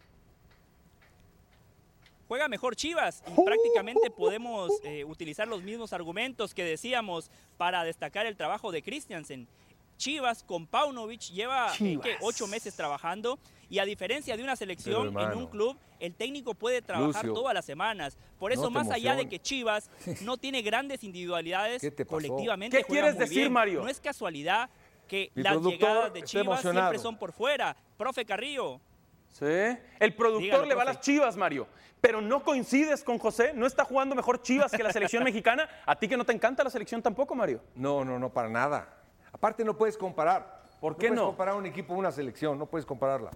[SPEAKER 14] Juega mejor Chivas y prácticamente podemos eh, utilizar los mismos argumentos que decíamos para destacar el trabajo de Christiansen. Chivas con Paunovic lleva eh. ¿qué? ocho meses trabajando y a diferencia de una selección
[SPEAKER 4] Pero,
[SPEAKER 14] en
[SPEAKER 4] hermano.
[SPEAKER 14] un club, el técnico puede trabajar
[SPEAKER 4] Lucio,
[SPEAKER 14] todas las semanas. Por eso,
[SPEAKER 4] no
[SPEAKER 14] más allá de que Chivas no tiene grandes individualidades, colectivamente
[SPEAKER 1] ¿Qué quieres
[SPEAKER 14] muy
[SPEAKER 1] decir,
[SPEAKER 14] bien.
[SPEAKER 1] Mario?
[SPEAKER 14] No es casualidad que
[SPEAKER 4] Mi
[SPEAKER 14] las llegadas de Chivas siempre son por fuera. Profe Carrillo,
[SPEAKER 1] Sí. El productor
[SPEAKER 14] Dígalo,
[SPEAKER 1] le va a las Chivas, Mario. Pero no coincides con José. No está jugando mejor Chivas que la selección mexicana. A ti que no te encanta la selección tampoco, Mario.
[SPEAKER 4] No, no, no, para nada. Aparte no puedes comparar.
[SPEAKER 1] ¿Por qué
[SPEAKER 4] puedes
[SPEAKER 1] no?
[SPEAKER 4] comparar un equipo, una selección, no puedes compararla.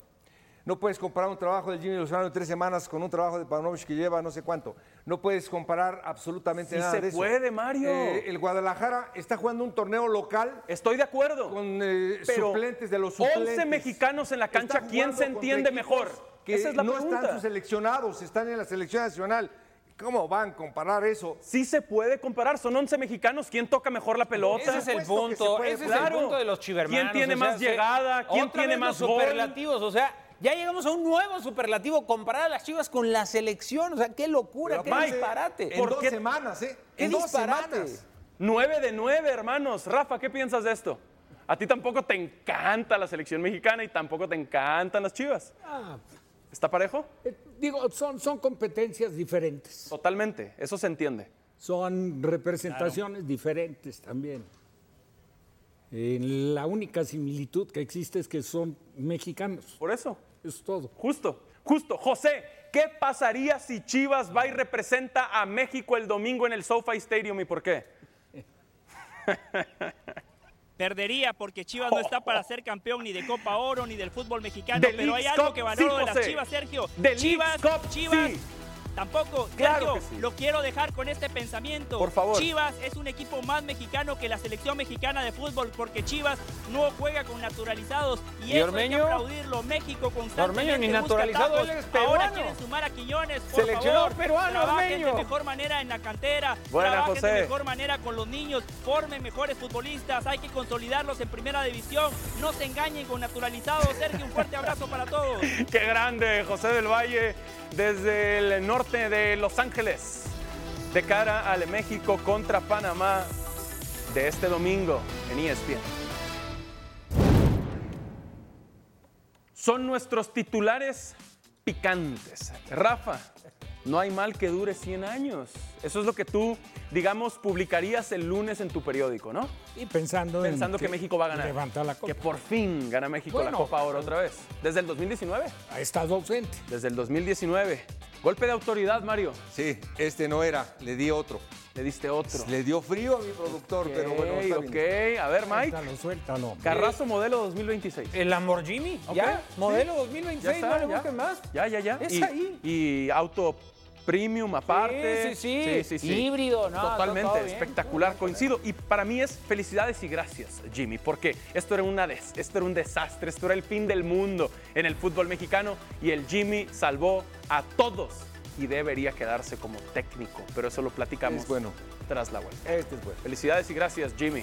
[SPEAKER 4] No puedes comparar un trabajo de Jimmy Lozano de tres semanas con un trabajo de Paunovic que lleva no sé cuánto. No puedes comparar absolutamente
[SPEAKER 1] Sí
[SPEAKER 4] nada
[SPEAKER 1] se
[SPEAKER 4] de eso.
[SPEAKER 1] puede, Mario.
[SPEAKER 4] Eh, el Guadalajara está jugando un torneo local
[SPEAKER 1] Estoy de acuerdo.
[SPEAKER 4] con eh,
[SPEAKER 1] Pero
[SPEAKER 4] suplentes de los suplentes.
[SPEAKER 1] 11 mexicanos en la cancha, ¿quién se entiende mejor?
[SPEAKER 4] Que
[SPEAKER 1] Esa es la
[SPEAKER 4] no
[SPEAKER 1] pregunta.
[SPEAKER 4] están sus seleccionados, están en la selección nacional. ¿Cómo van a comparar eso?
[SPEAKER 1] Sí se puede comparar, son 11 mexicanos. ¿Quién toca mejor la pelota?
[SPEAKER 2] Ese es el punto, ese es
[SPEAKER 1] claro.
[SPEAKER 2] el punto de los chivermanos.
[SPEAKER 1] ¿Quién tiene
[SPEAKER 2] o sea,
[SPEAKER 1] más llegada? ¿Quién
[SPEAKER 2] otra
[SPEAKER 1] tiene
[SPEAKER 2] vez
[SPEAKER 1] más
[SPEAKER 2] los
[SPEAKER 1] gol?
[SPEAKER 2] superlativos, o sea, ya llegamos a un nuevo superlativo comparar a las Chivas con la selección, o sea, qué locura,
[SPEAKER 4] Pero
[SPEAKER 2] qué disparate.
[SPEAKER 4] En
[SPEAKER 1] ¿Por
[SPEAKER 4] dos
[SPEAKER 1] qué?
[SPEAKER 4] semanas, ¿eh?
[SPEAKER 2] ¿Qué
[SPEAKER 4] en dos
[SPEAKER 2] disparate?
[SPEAKER 4] semanas.
[SPEAKER 1] 9 de 9, hermanos. Rafa, ¿qué piensas de esto? A ti tampoco te encanta la selección mexicana y tampoco te encantan las chivas.
[SPEAKER 3] Ah,
[SPEAKER 1] ¿Está parejo?
[SPEAKER 3] Digo, son, son competencias diferentes,
[SPEAKER 1] Totalmente, eso se entiende.
[SPEAKER 3] son representaciones diferentes también. Eh, la única similitud que existe es que son mexicanos,
[SPEAKER 1] Por eso,
[SPEAKER 3] es todo.
[SPEAKER 1] justo, justo. José, ¿qué pasaría si Chivas va y representa a México el domingo en el SoFi Stadium y por qué?
[SPEAKER 14] Perdería porque Chivas no está para ser campeón ni de Copa Oro ni del fútbol mexicano. Pero hay algo que valoro
[SPEAKER 1] sí,
[SPEAKER 14] de las. Chivas, Sergio.
[SPEAKER 1] Del
[SPEAKER 14] Chivas,
[SPEAKER 1] Cup,
[SPEAKER 14] Chivas.
[SPEAKER 1] sí.
[SPEAKER 14] Tampoco,
[SPEAKER 1] Claro
[SPEAKER 14] Sergio,
[SPEAKER 1] que sí.
[SPEAKER 14] lo quiero dejar con este pensamiento.
[SPEAKER 1] Por favor.
[SPEAKER 14] Chivas es un equipo más mexicano que la selección mexicana de fútbol porque Chivas no juega con naturalizados y,
[SPEAKER 2] ¿Y
[SPEAKER 14] eso hay
[SPEAKER 2] Ormeño?
[SPEAKER 14] que aplaudirlo. México constantemente
[SPEAKER 2] Ormeño ni
[SPEAKER 14] busca
[SPEAKER 2] naturalizado, él es
[SPEAKER 14] Ahora quieren sumar a Quiñones, por
[SPEAKER 2] Seleccionador
[SPEAKER 14] favor.
[SPEAKER 2] peruano,
[SPEAKER 14] Trabajen
[SPEAKER 2] Ormeño.
[SPEAKER 14] de mejor manera en la cantera.
[SPEAKER 1] Buena,
[SPEAKER 14] trabajen
[SPEAKER 1] José.
[SPEAKER 14] de mejor manera con los niños, formen mejores futbolistas, hay que consolidarlos en primera división, no se engañen con naturalizados. Sergio, un fuerte abrazo para todos.
[SPEAKER 1] Qué grande, José del Valle, desde el norte de Los Ángeles, de cara al México contra Panamá de este domingo en ESPN. Son nuestros titulares picantes. Rafa, no hay mal que dure 100 años. Eso es lo que tú, digamos, publicarías el lunes en tu periódico, ¿no?
[SPEAKER 3] Y pensando, en
[SPEAKER 1] Pensando que México va a ganar.
[SPEAKER 3] Levantar la
[SPEAKER 1] Que
[SPEAKER 3] copa.
[SPEAKER 1] por fin gana México la. Copa Oro otra vez. Desde el 2019.
[SPEAKER 3] Ha estado ausente.
[SPEAKER 1] Desde el 2019. Golpe de autoridad, Mario.
[SPEAKER 4] Sí, este no era, le di otro.
[SPEAKER 1] Le diste otro.
[SPEAKER 4] Le dio frío a mi productor, pero bueno, está
[SPEAKER 1] ok,
[SPEAKER 4] bien.
[SPEAKER 1] A ver, Mike.
[SPEAKER 3] Suéltalo, suéltalo.
[SPEAKER 1] Carrazo modelo 2026.
[SPEAKER 2] El Lamborghini,
[SPEAKER 1] Ok,
[SPEAKER 2] ya,
[SPEAKER 1] sí.
[SPEAKER 2] modelo
[SPEAKER 1] Ya
[SPEAKER 2] 2026,
[SPEAKER 1] está,
[SPEAKER 2] no le
[SPEAKER 1] ya.
[SPEAKER 2] busquen más.
[SPEAKER 1] Ya, ya, ya.
[SPEAKER 2] Es
[SPEAKER 1] y,
[SPEAKER 2] ahí.
[SPEAKER 1] y auto premium aparte.
[SPEAKER 2] sí, sí. Híbrido, no,
[SPEAKER 1] Totalmente,
[SPEAKER 2] todo bien.
[SPEAKER 1] espectacular, coincido. Y para mí es felicidades y gracias, Jimmy, porque esto era, una des- esto era un desastre, esto era el fin del mundo en el fútbol mexicano y el Jimmy salvó a todos y debería quedarse como técnico, pero eso lo platicamos
[SPEAKER 4] Es bueno.
[SPEAKER 1] tras la vuelta.
[SPEAKER 4] Este es bueno.
[SPEAKER 1] Felicidades y gracias, Jimmy.